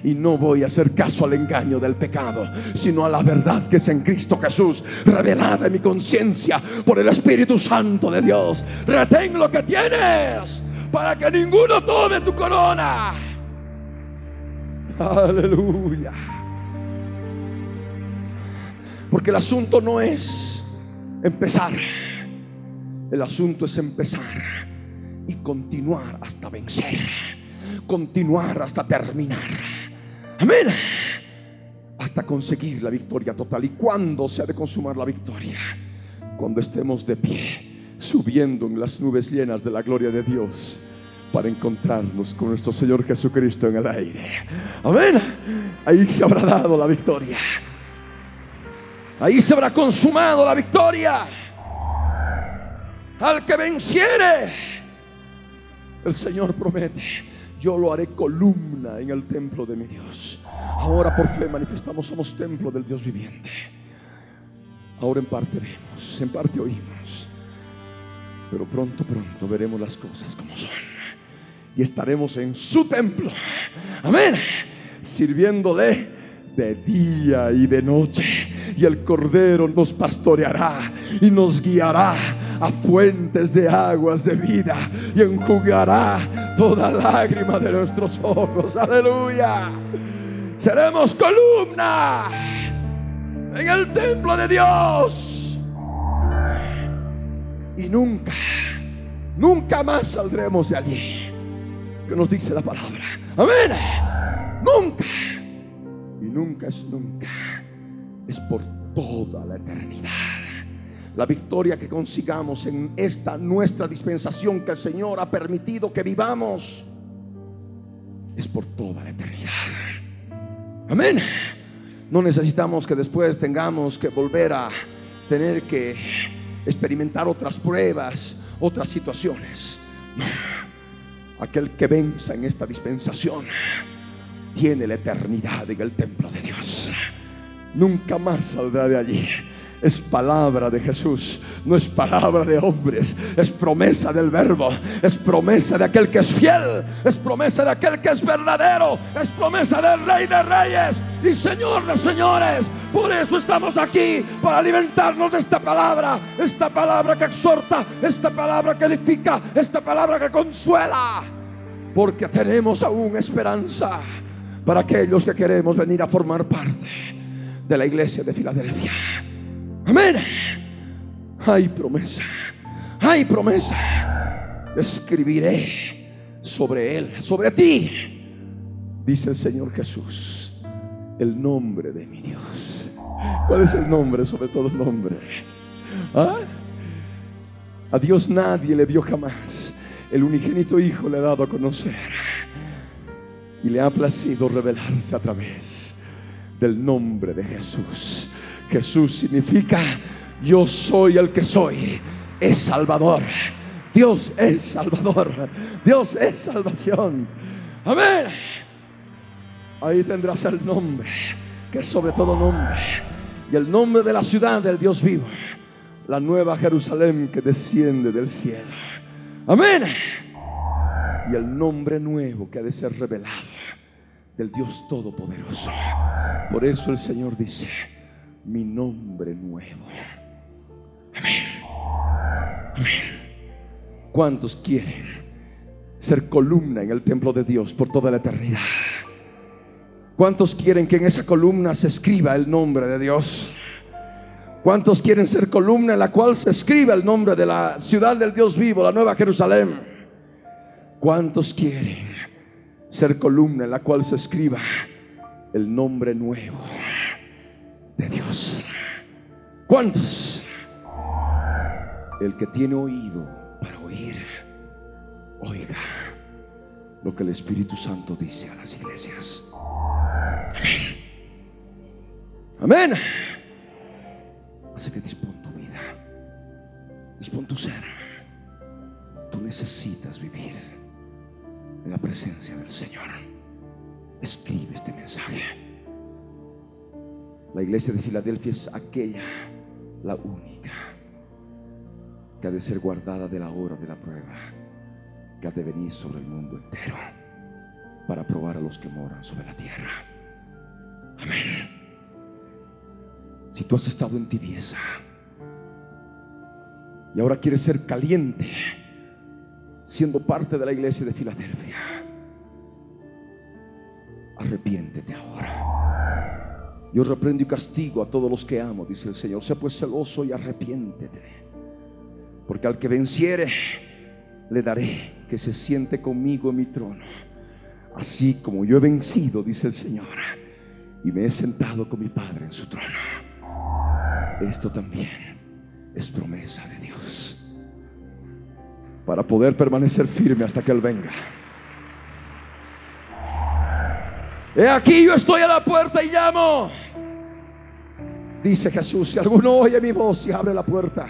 Y no voy a hacer caso al engaño del pecado, sino a la verdad que es en Cristo Jesús, revelada en mi conciencia por el Espíritu Santo de Dios. Retén lo que tienes para que ninguno tome tu corona. Aleluya. Porque el asunto no es empezar. El asunto es empezar y continuar hasta vencer. Continuar hasta terminar. Amén. Hasta conseguir la victoria total. ¿Y cuándo se ha de consumar la victoria? Cuando estemos de pie, subiendo en las nubes llenas de la gloria de Dios para encontrarnos con nuestro Señor Jesucristo en el aire. Amén. Ahí se habrá dado la victoria. Ahí se habrá consumado la victoria. Al que venciere, el Señor promete, yo lo haré columna en el templo de mi Dios. Ahora por fe manifestamos, somos templo del Dios viviente. Ahora en parte vemos, en parte oímos, pero pronto, pronto veremos las cosas como son. Y estaremos en su templo. Amén. Sirviéndole de día y de noche. Y el Cordero nos pastoreará y nos guiará a fuentes de aguas de vida y enjugará toda lágrima de nuestros ojos. Aleluya. Seremos columna en el templo de Dios. Y nunca, nunca más saldremos de allí. Que nos dice la palabra. Amén. Nunca y nunca es nunca, es por toda la eternidad. la victoria que consigamos en esta nuestra dispensación que el Señor ha permitido que vivamos es por toda la eternidad. Amén. No necesitamos que después tengamos que volver a tener que experimentar otras pruebas, otras situaciones. No. Aquel que venza en esta dispensación tiene la eternidad en el templo de Dios. Nunca más saldrá de allí. Es palabra de Jesús, no es palabra de hombres, es promesa del verbo, es promesa de aquel que es fiel, es promesa de aquel que es verdadero, es promesa del rey de reyes y señor de señores. Por eso estamos aquí, para alimentarnos de esta palabra, esta palabra que exhorta, esta palabra que edifica, esta palabra que consuela, porque tenemos aún esperanza para aquellos que queremos venir a formar parte de la iglesia de Filadelfia. Amén. Hay promesa. Hay promesa. Escribiré sobre él, sobre ti, dice el Señor Jesús, el nombre de mi Dios. ¿Cuál es el nombre sobre todo nombre? ¿Ah? A Dios nadie le dio jamás. El unigénito Hijo le ha dado a conocer. Y le ha placido revelarse a través del nombre de Jesús. Jesús significa yo soy el que soy. Es Salvador. Dios es Salvador. Dios es salvación. Amén. Ahí tendrás el nombre, que es sobre todo nombre. Y el nombre de la ciudad del Dios vivo. La nueva Jerusalén que desciende del cielo. Amén. Y el nombre nuevo que ha de ser revelado del Dios Todopoderoso. Por eso el Señor dice, mi nombre nuevo. Amén. Amén. ¿Cuántos quieren ser columna en el templo de Dios por toda la eternidad? ¿Cuántos quieren que en esa columna se escriba el nombre de Dios? ¿Cuántos quieren ser columna en la cual se escriba el nombre de la ciudad del Dios vivo, la nueva Jerusalén? ¿Cuántos quieren ser columna en la cual se escriba el nombre nuevo? de Dios. ¿Cuántos? El que tiene oído para oír, oiga lo que el Espíritu Santo dice a las iglesias. Amén. Amén. Así que dispón tu vida, dispón tu ser. Tú necesitas vivir en la presencia del Señor. Escribe este mensaje. La iglesia de Filadelfia es aquella, la única, que ha de ser guardada de la hora de la prueba, que ha de venir sobre el mundo entero para probar a los que moran sobre la tierra. Amén. Si tú has estado en tibieza y ahora quieres ser caliente, siendo parte de la iglesia de Filadelfia, arrepiéntete ahora. Yo reprendo y castigo a todos los que amo, dice el Señor. Sea pues celoso y arrepiéntete. Porque al que venciere, le daré que se siente conmigo en mi trono. Así como yo he vencido, dice el Señor, y me he sentado con mi Padre en su trono. Esto también es promesa de Dios. Para poder permanecer firme hasta que Él venga. He aquí yo estoy a la puerta y llamo. Dice Jesús, si alguno oye mi voz y abre la puerta,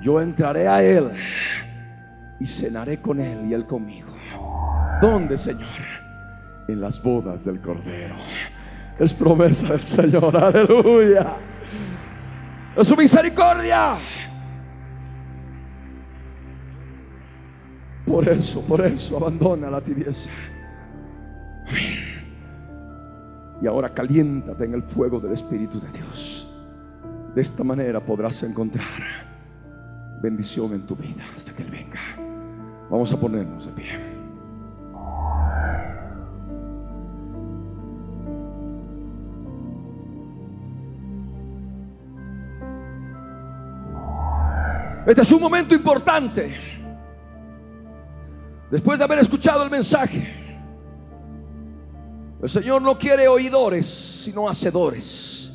yo entraré a él y cenaré con él y él conmigo. ¿Dónde, Señor? En las bodas del Cordero. Es promesa del Señor, aleluya. Es su misericordia. Por eso, por eso, abandona la tibieza. Y ahora caliéntate en el fuego del Espíritu de Dios. De esta manera podrás encontrar bendición en tu vida hasta que Él venga. Vamos a ponernos de pie. Este es un momento importante. Después de haber escuchado el mensaje, el Señor no quiere oidores, sino hacedores.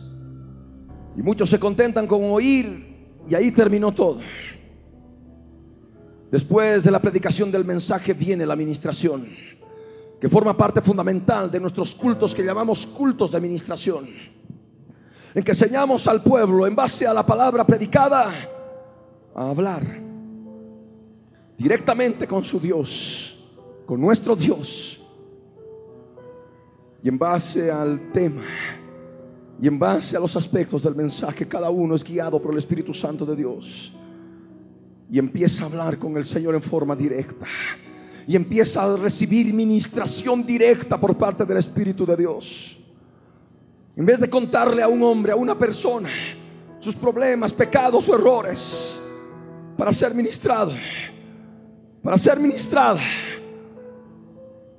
Y muchos se contentan con oír Y ahí terminó todo. Después de la predicación del mensaje viene la administración, que forma parte fundamental de nuestros cultos que llamamos cultos de administración, en que enseñamos al pueblo en base a la palabra predicada a hablar directamente con su Dios, con nuestro Dios, y en base al tema y en base a los aspectos del mensaje, cada uno es guiado por el Espíritu Santo de Dios. Y empieza a hablar con el Señor en forma directa. Y empieza a recibir ministración directa por parte del Espíritu de Dios. En vez de contarle a un hombre, a una persona, sus problemas, pecados o errores, para ser ministrado, para ser ministrada,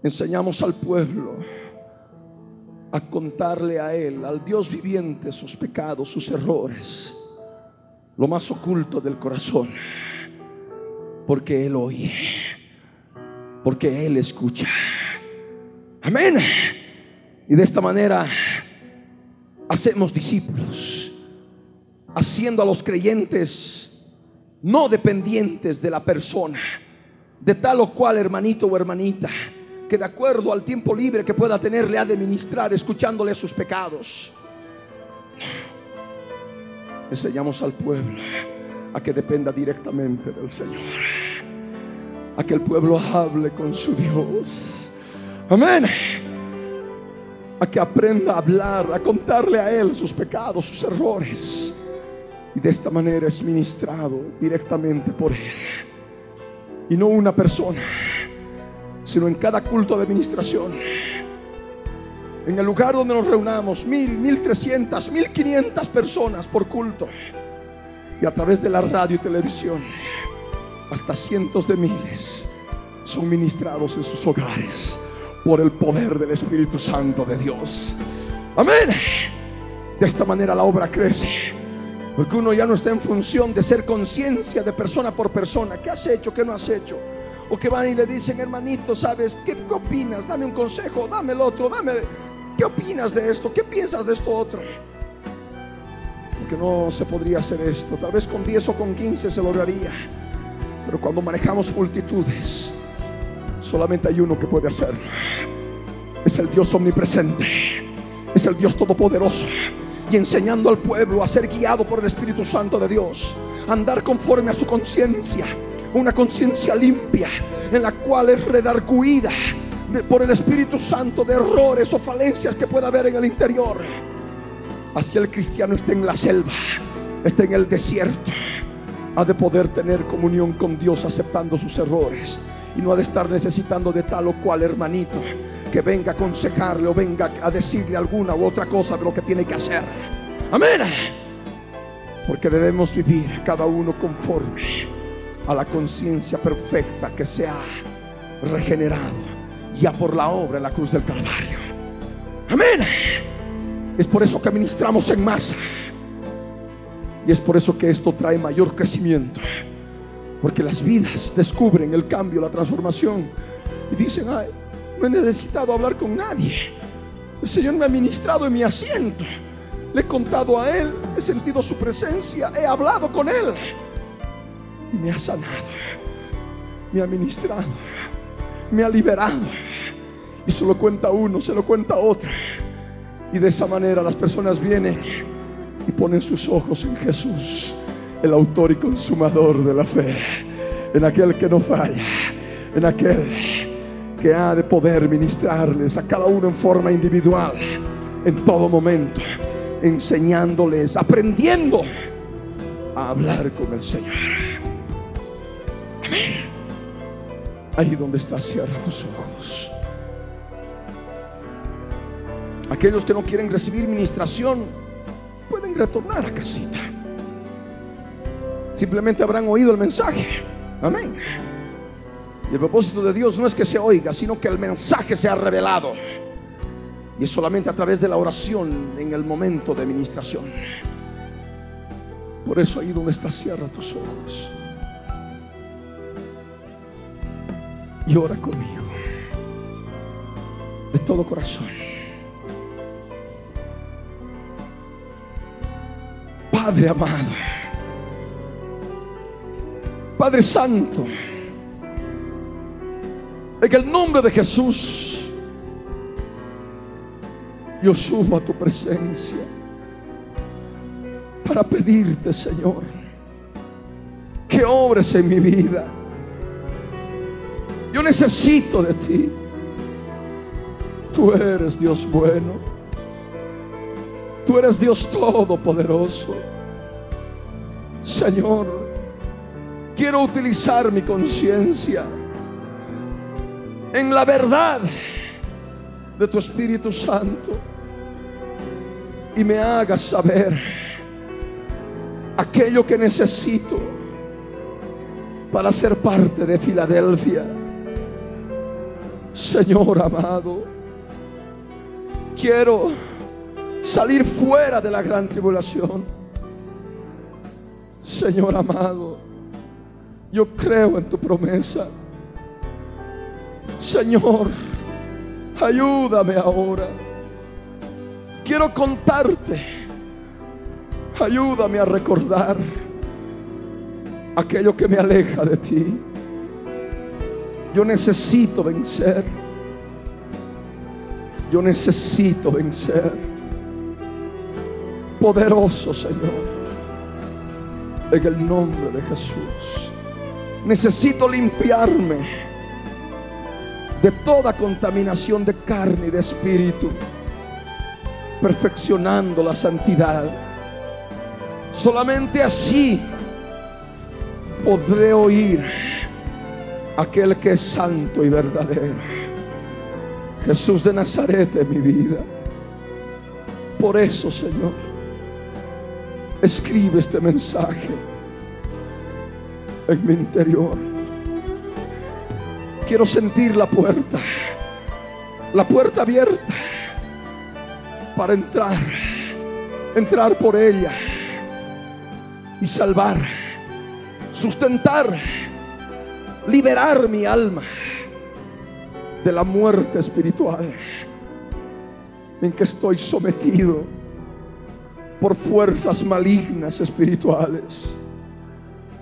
enseñamos al pueblo a contarle a Él, al Dios viviente, sus pecados, sus errores, lo más oculto del corazón, porque Él oye, porque Él escucha. Amén. Y de esta manera hacemos discípulos, haciendo a los creyentes no dependientes de la persona, de tal o cual hermanito o hermanita que de acuerdo al tiempo libre que pueda tener le ha de ministrar escuchándole sus pecados. Enseñamos al pueblo a que dependa directamente del Señor. A que el pueblo hable con su Dios. Amén. A que aprenda a hablar, a contarle a Él sus pecados, sus errores. Y de esta manera es ministrado directamente por Él. Y no una persona sino en cada culto de administración. En el lugar donde nos reunamos, mil, mil trescientas, mil quinientas personas por culto. Y a través de la radio y televisión, hasta cientos de miles son ministrados en sus hogares por el poder del Espíritu Santo de Dios. Amén. De esta manera la obra crece. Porque uno ya no está en función de ser conciencia de persona por persona. ¿Qué has hecho? ¿Qué no has hecho? O que van y le dicen, hermanito, ¿sabes? ¿Qué, opinas? Dame un consejo, dame el otro, dame... ¿Qué opinas de esto? ¿Qué piensas de esto otro? Porque no se podría hacer esto. Tal vez con 10 o con 15 se lograría. Pero cuando manejamos multitudes, solamente hay uno que puede hacerlo. Es el Dios omnipresente. Es el Dios todopoderoso. Y enseñando al pueblo a ser guiado por el Espíritu Santo de Dios. Andar conforme a su conciencia una conciencia limpia en la cual es redarguida por el Espíritu Santo de errores o falencias que pueda haber en el interior. Así el cristiano está en la selva, está en el desierto, ha de poder tener comunión con Dios aceptando sus errores y no ha de estar necesitando de tal o cual hermanito que venga a aconsejarle o venga a decirle alguna u otra cosa de lo que tiene que hacer. Amén. Porque debemos vivir cada uno conforme a la conciencia perfecta que se ha regenerado ya por la obra en la cruz del Calvario. Amén. Es por eso que ministramos en masa. Y es por eso que esto trae mayor crecimiento. Porque las vidas descubren el cambio, la transformación. Y dicen, ay, no he necesitado hablar con nadie. El Señor me ha ministrado en mi asiento. Le he contado a Él, he sentido su presencia, he hablado con Él y me ha sanado, me ha ministrado, me ha liberado. Y se lo cuenta uno, se lo cuenta otro. Y de esa manera las personas vienen y ponen sus ojos en Jesús, el autor y consumador de la fe, en aquel que no falla, en aquel que ha de poder ministrarles a cada uno en forma individual, en todo momento, enseñándoles, aprendiendo a hablar con el Señor. Ahí donde estás, cierra tus ojos. Aquellos que no quieren recibir ministración pueden retornar a casita. Simplemente habrán oído el mensaje. Amén. Y el propósito de Dios no es que se oiga, sino que el mensaje sea revelado. Y es solamente a través de la oración en el momento de ministración. Por eso ahí donde estás, cierra tus ojos. y ora conmigo de todo corazón. Padre amado, Padre Santo, en el nombre de Jesús, yo subo a tu presencia para pedirte, Señor, que obres en mi vida. Yo necesito de ti. Tú eres Dios bueno. Tú eres Dios todopoderoso. Señor, quiero utilizar mi conciencia en la verdad de tu Espíritu Santo y me hagas saber aquello que necesito para ser parte de Filadelfia. Señor amado, quiero salir fuera de la gran tribulación. Señor amado, yo creo en tu promesa. Señor, ayúdame ahora. Quiero contarte. Ayúdame a recordar aquello que me aleja de ti. Yo necesito vencer. Yo necesito vencer. Poderoso Señor. En el nombre de Jesús. Necesito limpiarme de toda contaminación de carne y de espíritu. Perfeccionando la santidad. Solamente así podré oír aquel que es santo y verdadero. Jesús de Nazaret en mi vida. Por eso, Señor, escribe este mensaje en mi interior. Quiero sentir la puerta, la puerta abierta para entrar, entrar por ella y salvar, sustentar, liberar mi alma de la muerte espiritual en que estoy sometido por fuerzas malignas espirituales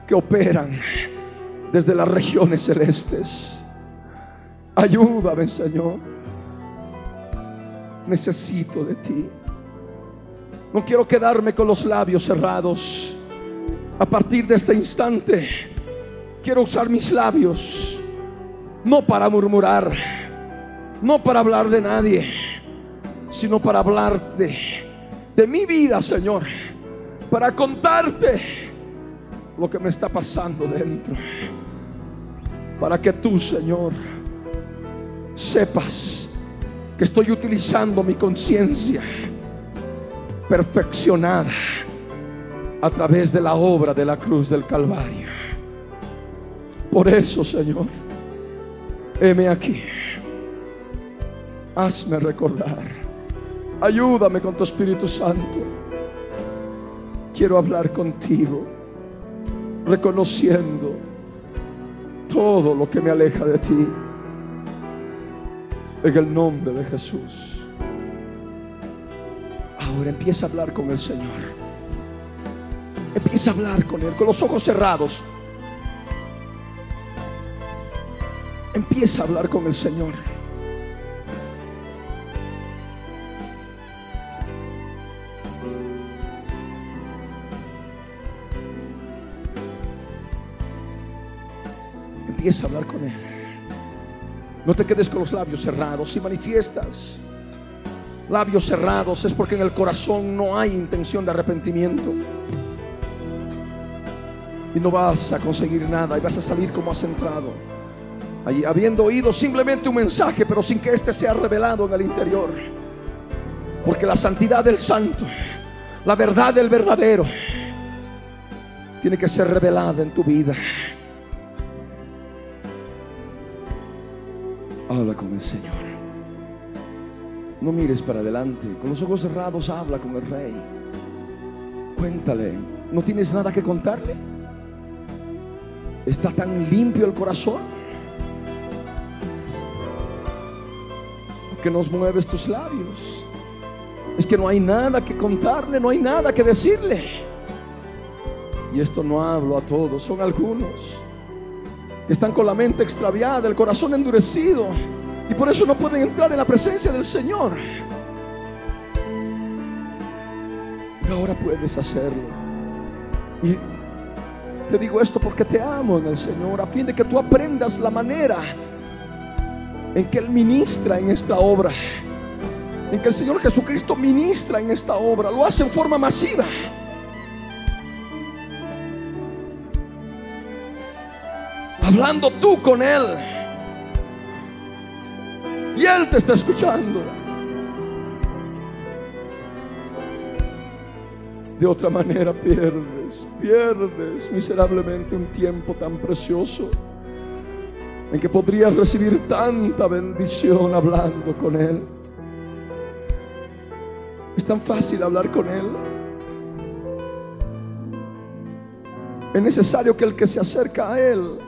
que operan desde las regiones celestes. Ayúdame, Señor. Necesito de ti. No quiero quedarme con los labios cerrados. A partir de este instante, quiero usar mis labios, no para murmurar, no para hablar de nadie, sino para hablar de, de mi vida, Señor, para contarte lo que me está pasando dentro, para que tú, Señor, sepas que estoy utilizando mi conciencia perfeccionada a través de la obra de la cruz del Calvario. Por eso, Señor, heme aquí. Hazme recordar. Ayúdame con tu Espíritu Santo. Quiero hablar contigo, reconociendo todo lo que me aleja de ti. En el nombre de Jesús. Ahora empieza a hablar con el Señor. Empieza a hablar con Él, con los ojos cerrados. Empieza a hablar con el Señor. Empieza a hablar con Él. No te quedes con los labios cerrados. Si manifiestas labios cerrados es porque en el corazón no hay intención de arrepentimiento. Y no vas a conseguir nada y vas a salir como has entrado. Allí, habiendo oído simplemente un mensaje, pero sin que éste sea revelado en el interior. Porque la santidad del santo, la verdad del verdadero, tiene que ser revelada en tu vida. Habla con el Señor. No mires para adelante. Con los ojos cerrados habla con el rey. Cuéntale. ¿No tienes nada que contarle? ¿Está tan limpio el corazón? Que nos mueves tus labios. Es que no hay nada que contarle, no hay nada que decirle. Y esto no hablo a todos, son algunos. que están con la mente extraviada, el corazón endurecido, y por eso no pueden entrar en la presencia del Señor. Pero ahora puedes hacerlo. Y te digo esto porque te amo en el Señor, a fin de que tú aprendas la manera en que Él ministra en esta obra, en que el Señor Jesucristo ministra en esta obra, lo hace en forma masiva. Hablando tú con Él. Y Él te está escuchando. De otra manera pierdes, pierdes miserablemente un tiempo tan precioso en que podrías recibir tanta bendición hablando con Él. Es tan fácil hablar con Él. Es necesario que el que se acerca a Él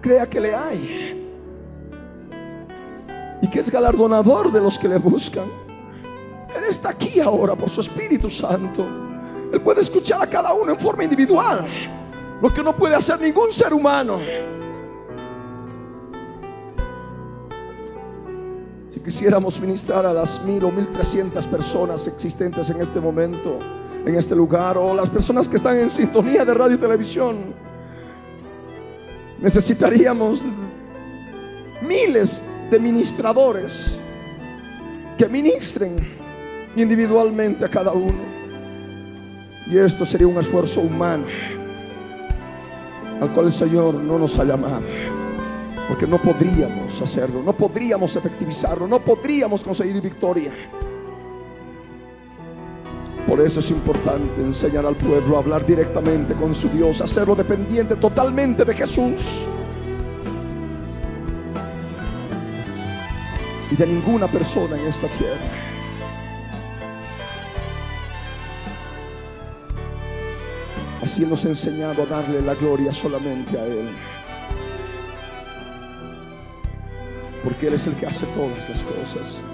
crea que le hay y que es galardonador de los que le buscan. Él está aquí ahora por su Espíritu Santo. Él puede escuchar a cada uno en forma individual, lo que no puede hacer ningún ser humano. Si quisiéramos ministrar a las mil o mil trescientas personas existentes en este momento, en este lugar, o las personas que están en sintonía de radio y televisión, necesitaríamos miles de ministradores que ministren individualmente a cada uno. Y esto sería un esfuerzo humano al cual el Señor no nos ha llamado. Porque no podríamos hacerlo, no podríamos efectivizarlo, no podríamos conseguir victoria. Por eso es importante enseñar al pueblo a hablar directamente con su Dios, hacerlo dependiente totalmente de Jesús. Y de ninguna persona en esta tierra. Así nos ha enseñado a darle la gloria solamente a Él. porque Él es el que hace todas las cosas.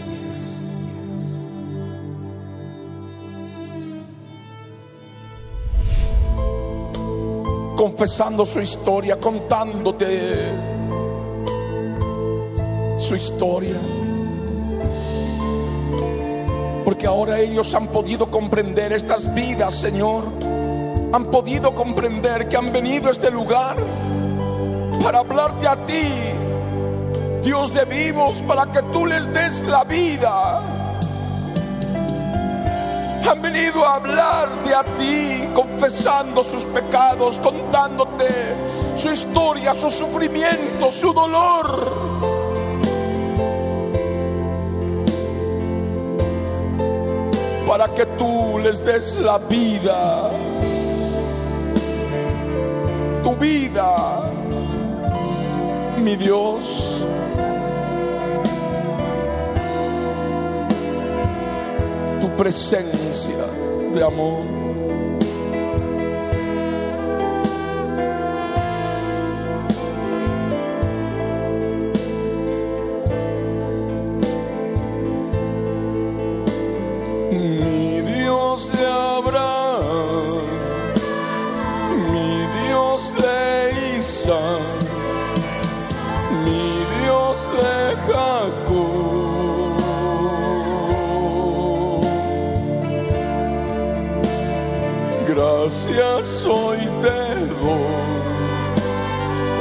Confesando su historia, contándote su historia. Porque ahora ellos han podido comprender estas vidas, Señor. Han podido comprender que han venido a este lugar para hablarte a ti, Dios de vivos, para que tú les des la vida. Han venido a hablarte a ti, confesando sus pecados, contándote su historia, su sufrimiento, su dolor. para que tú les des la vida. Tu vida, mi Dios. Presencia de amor.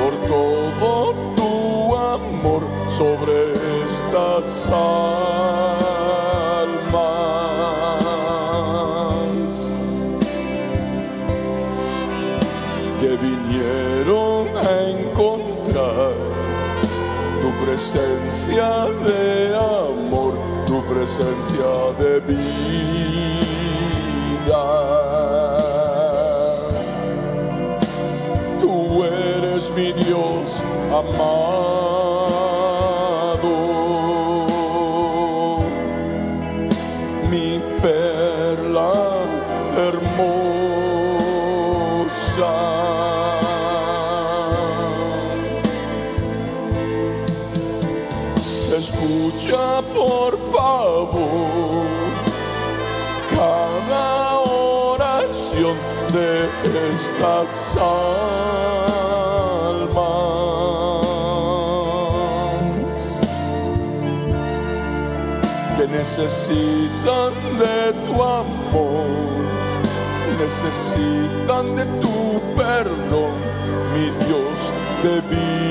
por todo tu amor sobre estas almas que vinieron a encontrar tu presencia de amor, tu presencia de amado, mi perla hermosa. Escucha por favor cada oración de estas almas necesitan de tu amor, necesitan de tu perdón, mi Dios de vivos.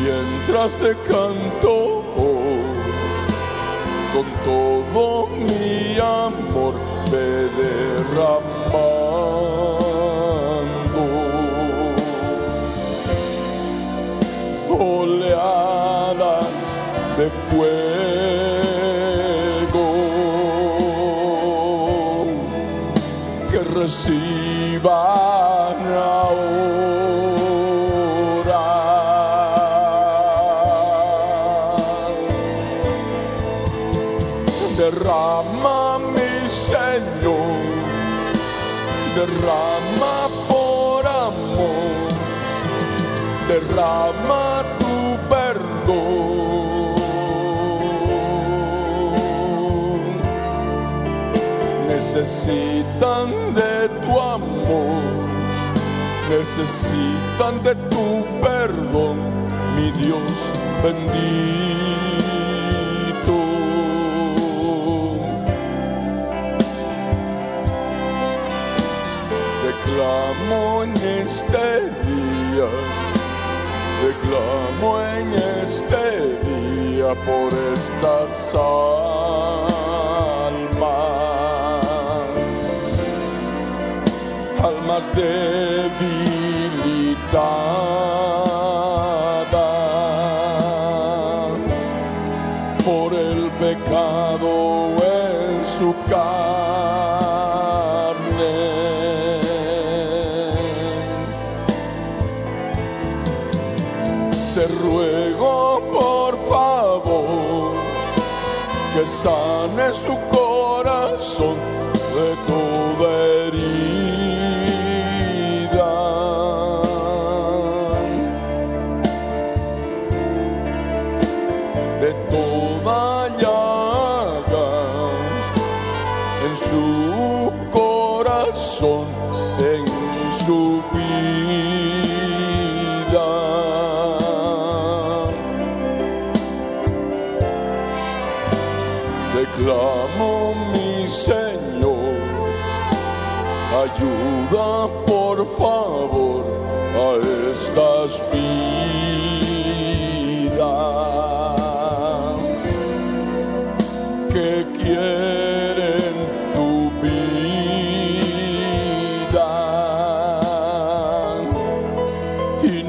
Mientras te necesitan de tu perdón, mi Dios bendito. Declamo en este día, declamo en este día por estas almas, almas debilitadas por el pecado en su carne. Te ruego por favor que sane su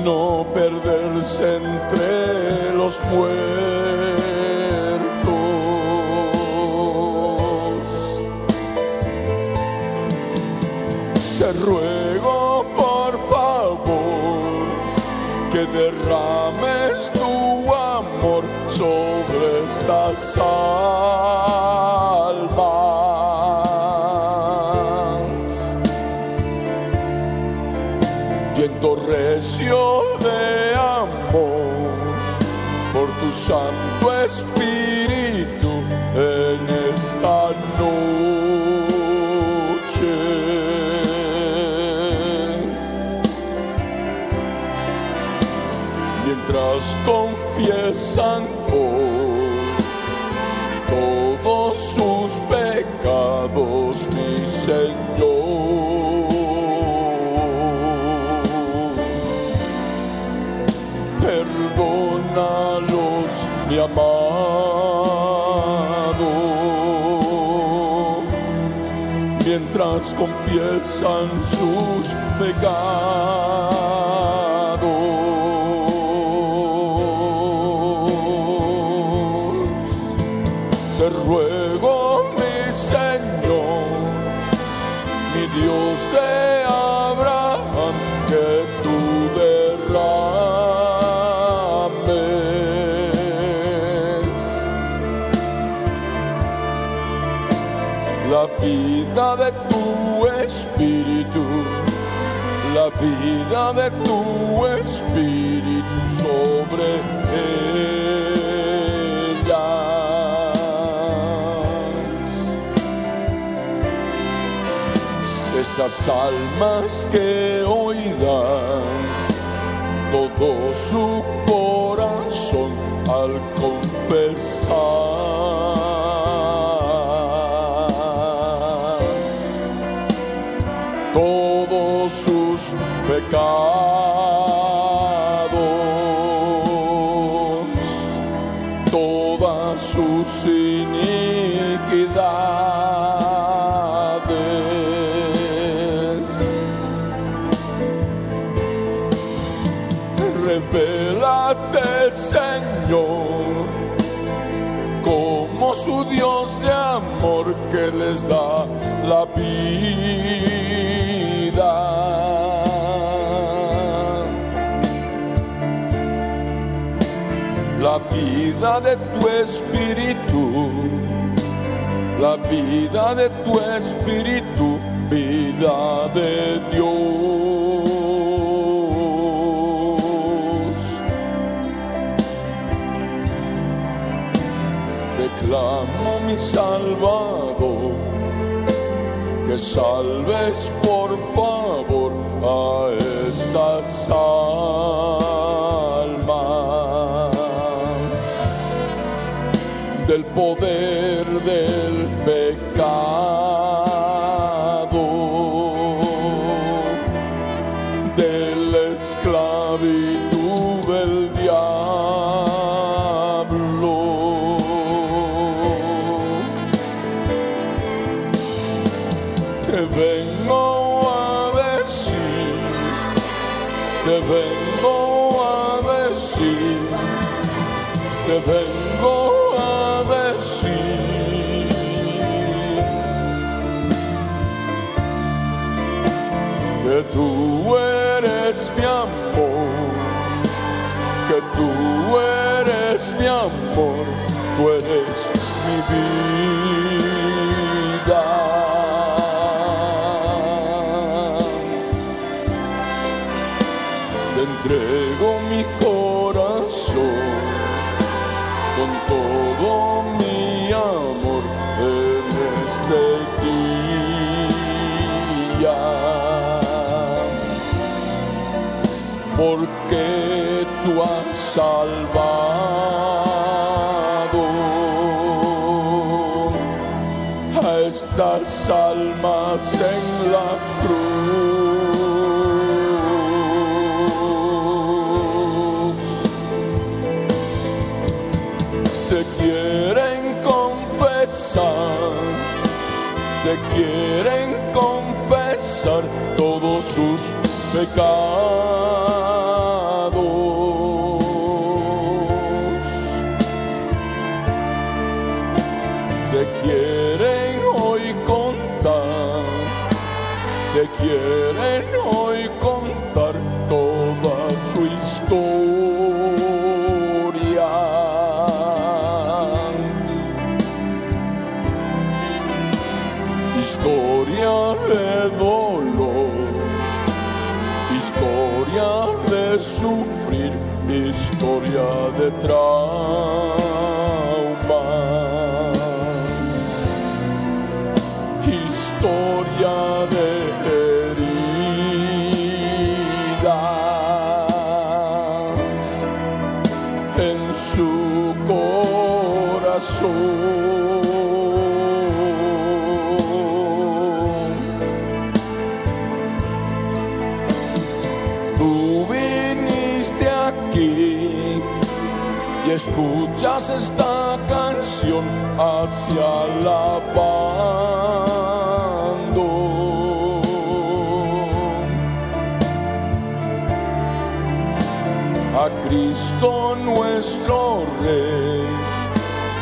no perderse entre los muertos. Confiesan sus pecados. Vida de tu espíritu sobre ellas. Estas almas que hoy dan todo su corazón al confesar de tu espíritu, la vida de tu espíritu, vida de Dios. Te clamo, mi Salvador, que salves por favor a estas poder del pecado, de la esclavitud del diablo. Te vengo a decir, te vengo a decir, te vengo amor, tú esta canción hacia la paz. a Cristo nuestro Rey,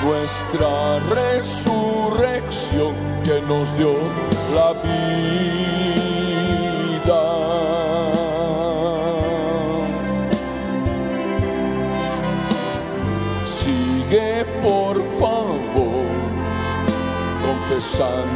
nuestra resurrección que nos dio la vida. Confesando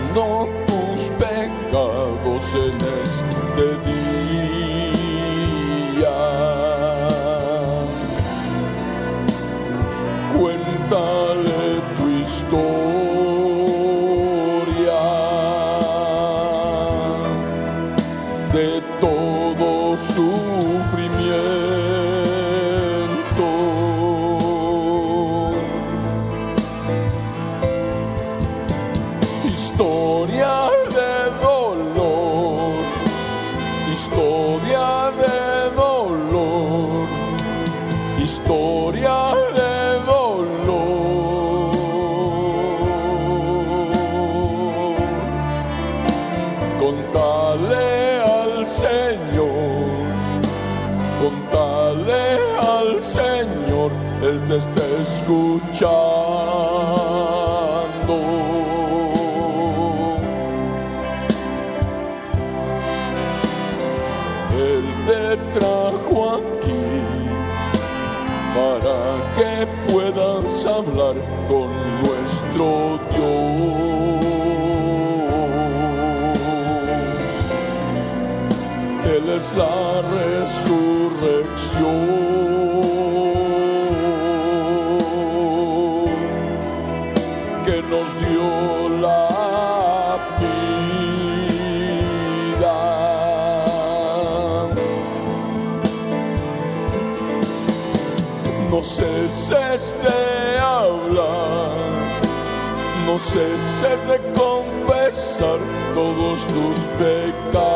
pecados.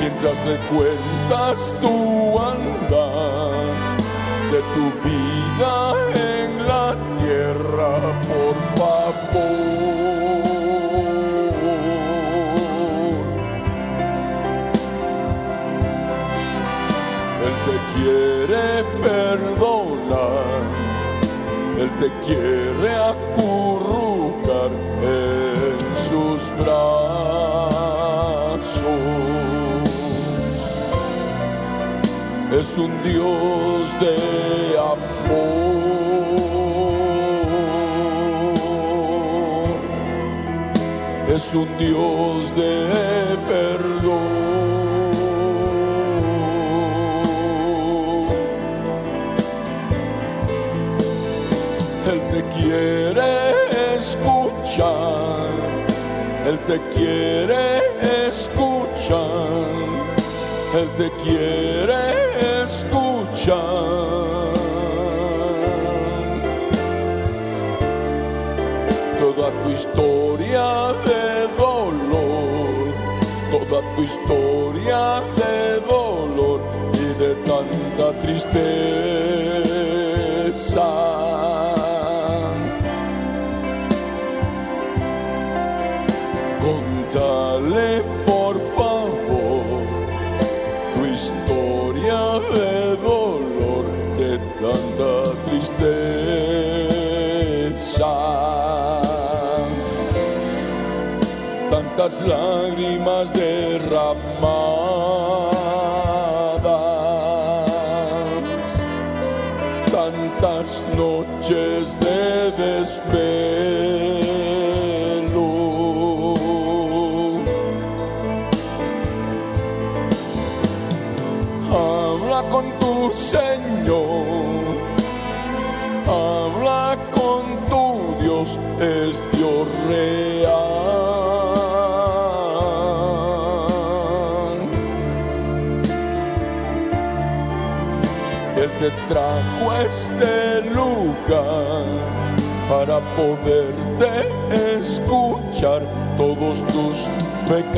Mientras recuerdas tu andar quiere acurrucar en sus brazos. Es un Dios de amor, es un Dios de perdón. Te quiere escuchar, Él te quiere escuchar. Toda tu historia de dolor, toda tu historia de dolor y de tanta tristeza. Tantas lágrimas derramadas tantas noches de desvelo. Habla con tu Señor, habla con tu Dios, es Dios real. Este lugar para poderte escuchar todos tus pecados.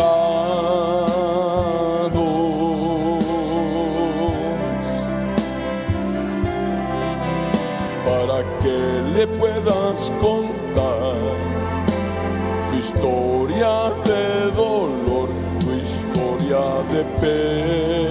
Para que le puedas contar tu historia de dolor pena.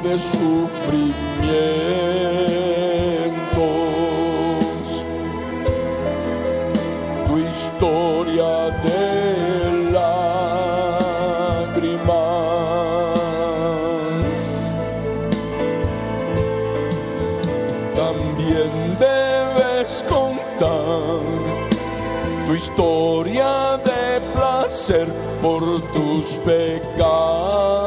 De sufrimientos, tu historia de lágrimas. También debes contar tu historia de placer por tus pecados.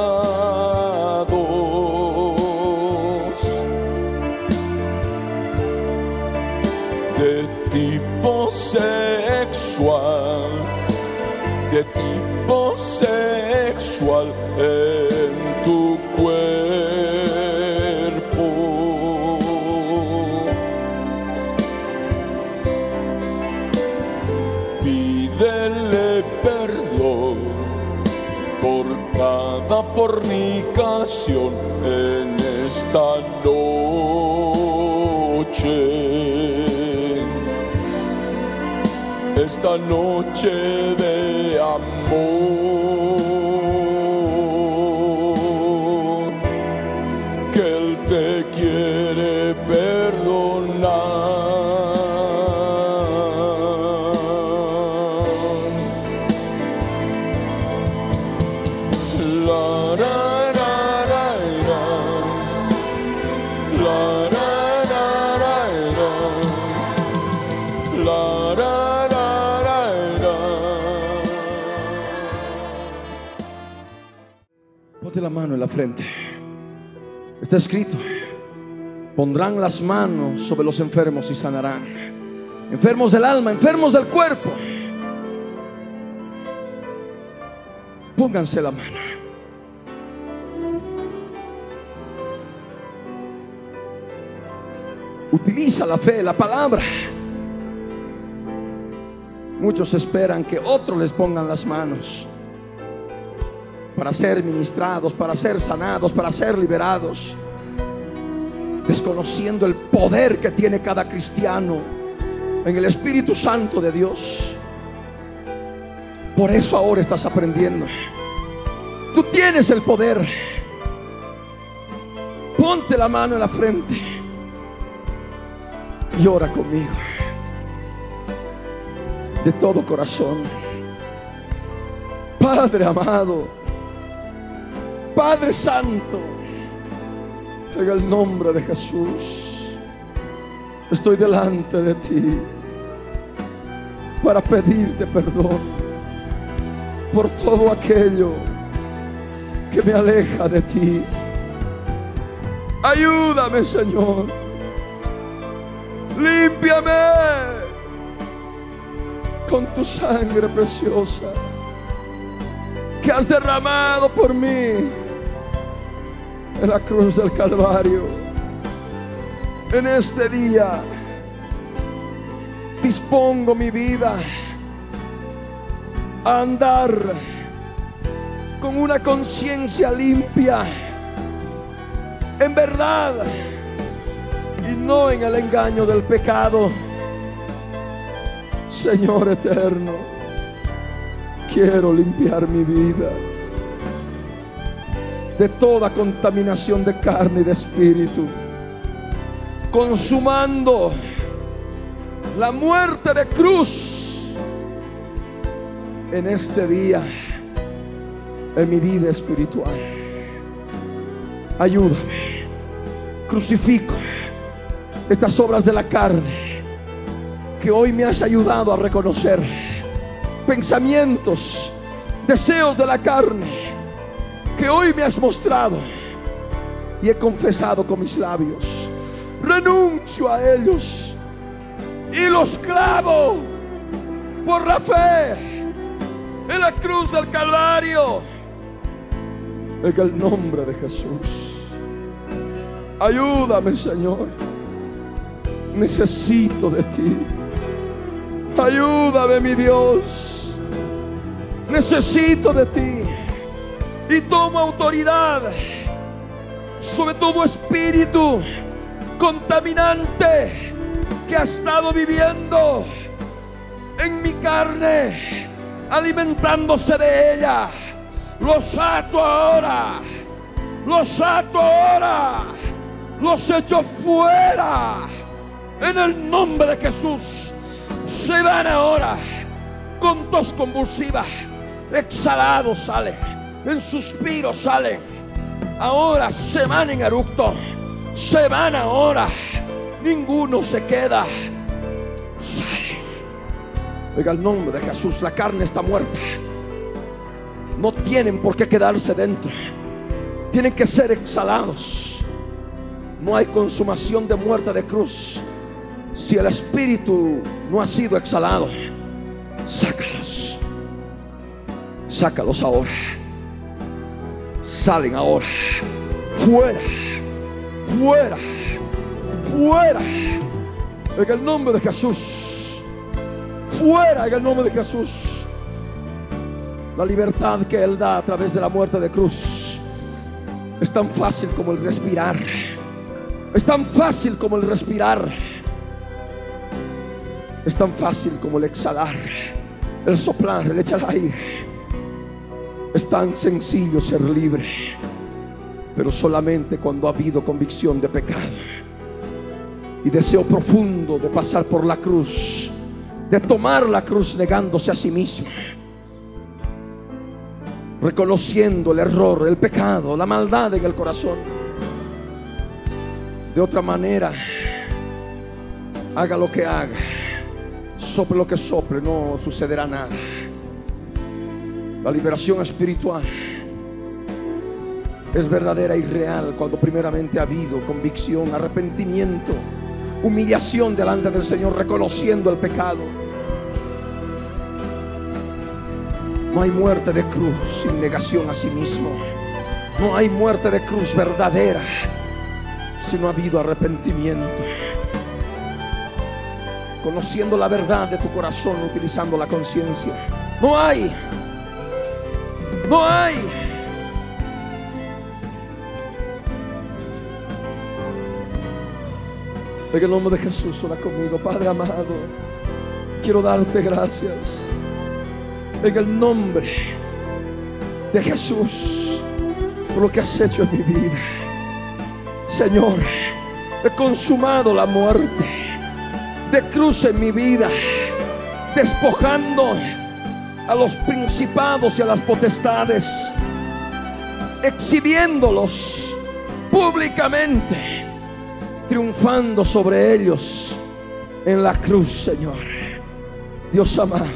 De tipo sexual en tu cuerpo. Pídele perdón por cada fornicación en esta noche. Esta noche de amor Está escrito. Pondrán las manos sobre los enfermos y sanarán. Enfermos del alma, enfermos del cuerpo. Pónganse la mano. Utiliza la fe, la palabra. Muchos esperan que otros les pongan las manos para ser ministrados, para ser sanados, para ser liberados, desconociendo el poder que tiene cada cristiano en el Espíritu Santo de Dios. Por eso ahora estás aprendiendo. Tú tienes el poder. Ponte la mano en la frente. y ora conmigo. De todo corazón. Padre amado, Padre Santo, en el nombre de Jesús, estoy delante de ti para pedirte perdón por todo aquello que me aleja de ti. Ayúdame, Señor. Límpiame con tu sangre preciosa que has derramado por mí en la cruz del Calvario. En este día dispongo mi vida a andar con una conciencia limpia, en verdad, y no en el engaño del pecado. Señor eterno, quiero limpiar mi vida de toda contaminación de carne y de espíritu, consumando la muerte de cruz en este día, en mi vida espiritual. Ayúdame, crucifico estas obras de la carne que hoy me has ayudado a reconocer. Pensamientos, deseos de la carne que hoy me has mostrado y he confesado con mis labios. Renuncio a ellos y los clavo por la fe en la cruz del Calvario. En el nombre de Jesús. Ayúdame, Señor. Necesito de ti. Ayúdame, mi Dios. Necesito de ti. Y tomo autoridad sobre todo espíritu contaminante que ha estado viviendo en mi carne, alimentándose de ella. Los ato ahora. Los ato ahora. Los echo fuera. En el nombre de Jesús se van ahora con tos convulsiva, exhalado sale, en suspiro sale, ahora se van en eructo, se van ahora, ninguno se queda, sale. Oiga el nombre de Jesús, la carne está muerta, no tienen por qué quedarse dentro, tienen que ser exhalados, no hay consumación de muerte de cruz. Si el espíritu no ha sido exhalado, sácalos. Sácalos ahora. Salen ahora. Fuera. Fuera. Fuera. En el nombre de Jesús. Fuera en el nombre de Jesús. La libertad que Él da a través de la muerte de cruz es tan fácil como el respirar. Es tan fácil como el respirar. Es tan fácil como el exhalar, el soplar, el echar aire. Es tan sencillo ser libre, pero solamente cuando ha habido convicción de pecado y deseo profundo de pasar por la cruz, de tomar la cruz negándose a sí mismo, reconociendo el error, el pecado, la maldad en el corazón. De otra manera, haga lo que haga sople lo que sople, no sucederá nada. La liberación espiritual es verdadera y real cuando primeramente ha habido convicción, arrepentimiento, humillación delante del Señor, reconociendo el pecado. No hay muerte de cruz sin negación a sí mismo. No hay muerte de cruz verdadera si no ha habido arrepentimiento conociendo la verdad de tu corazón, utilizando la conciencia. No hay, no hay. En el nombre de Jesús, ora conmigo, Padre amado. Quiero darte gracias. En el nombre de Jesús, por lo que has hecho en mi vida. Señor, he consumado la muerte de cruz en mi vida, despojando a los principados y a las potestades, exhibiéndolos públicamente, triunfando sobre ellos en la cruz, Señor. Dios amado,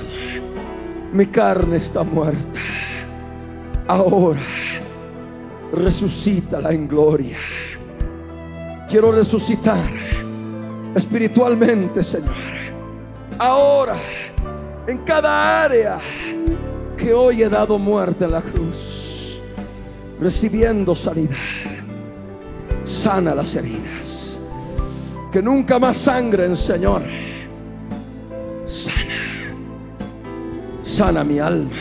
mi carne está muerta. Ahora resucítala en gloria. Quiero resucitar espiritualmente, Señor. Ahora, en cada área que hoy he dado muerte en la cruz, recibiendo sanidad. Sana las heridas. Que nunca más sangren, Señor. Sana. Sana mi alma.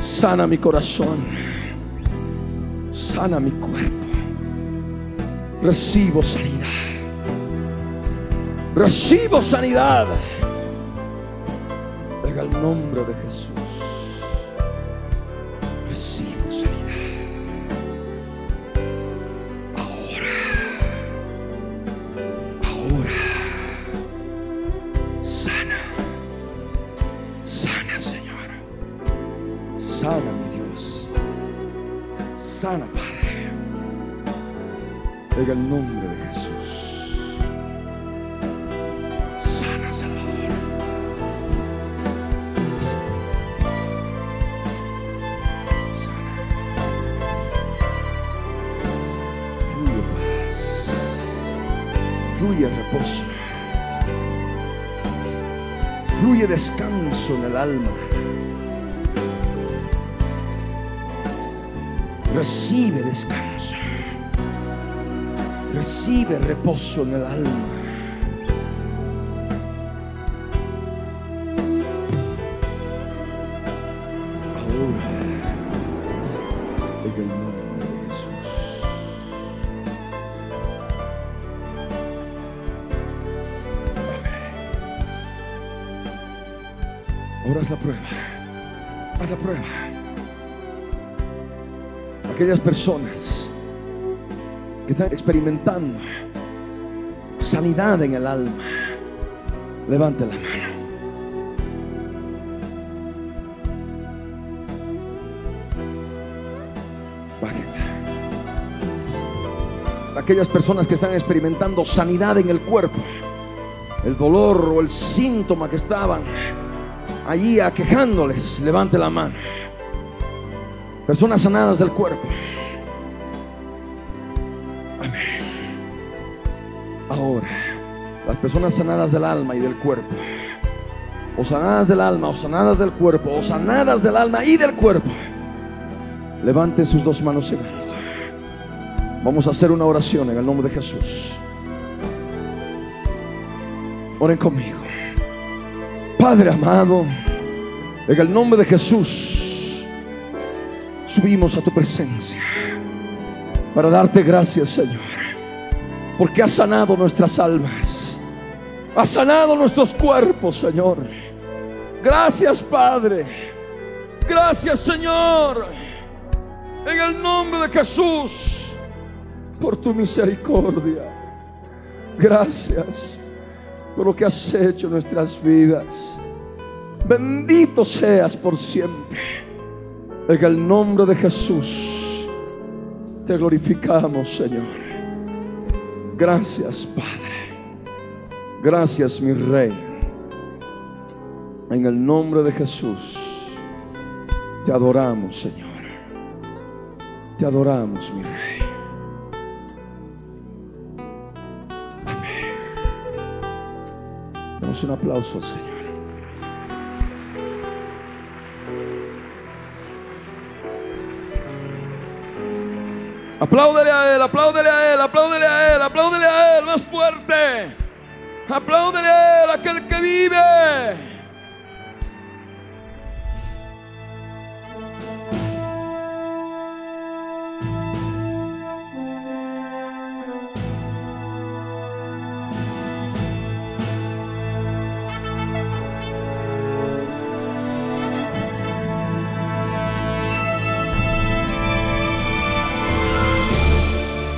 Sana mi corazón. Sana mi cuerpo. Recibo sanidad. Recibo sanidad. En el nombre de Jesús. Alma. Recibe descanso. Recibe reposo en el alma. Aquellas personas que están experimentando sanidad en el alma, levante la mano. Aquellas personas que están experimentando sanidad en el cuerpo, el dolor o el síntoma que estaban allí aquejándoles, levante la mano. Personas sanadas del cuerpo. Amén. Ahora, las personas sanadas del alma y del cuerpo, o sanadas del alma, o sanadas del cuerpo, o sanadas del alma y del cuerpo, levanten sus dos manos en alto. Vamos a hacer una oración en el nombre de Jesús. Oren conmigo. Padre amado, en el nombre de Jesús, subimos a tu presencia para darte gracias, Señor, porque has sanado nuestras almas, has sanado nuestros cuerpos, Señor. Gracias, Padre. Gracias, Señor, en el nombre de Jesús, por tu misericordia. Gracias por lo que has hecho en nuestras vidas. Bendito seas por siempre. En el nombre de Jesús te glorificamos, Señor. Gracias, Padre. Gracias, mi Rey. En el nombre de Jesús te adoramos, Señor. Te adoramos, mi Rey. Damos un aplauso al Señor. Apláudele a Él, apláudele a Él, apláudele a Él, apláudele a Él, más fuerte. Apláudele a Él, aquel que vive.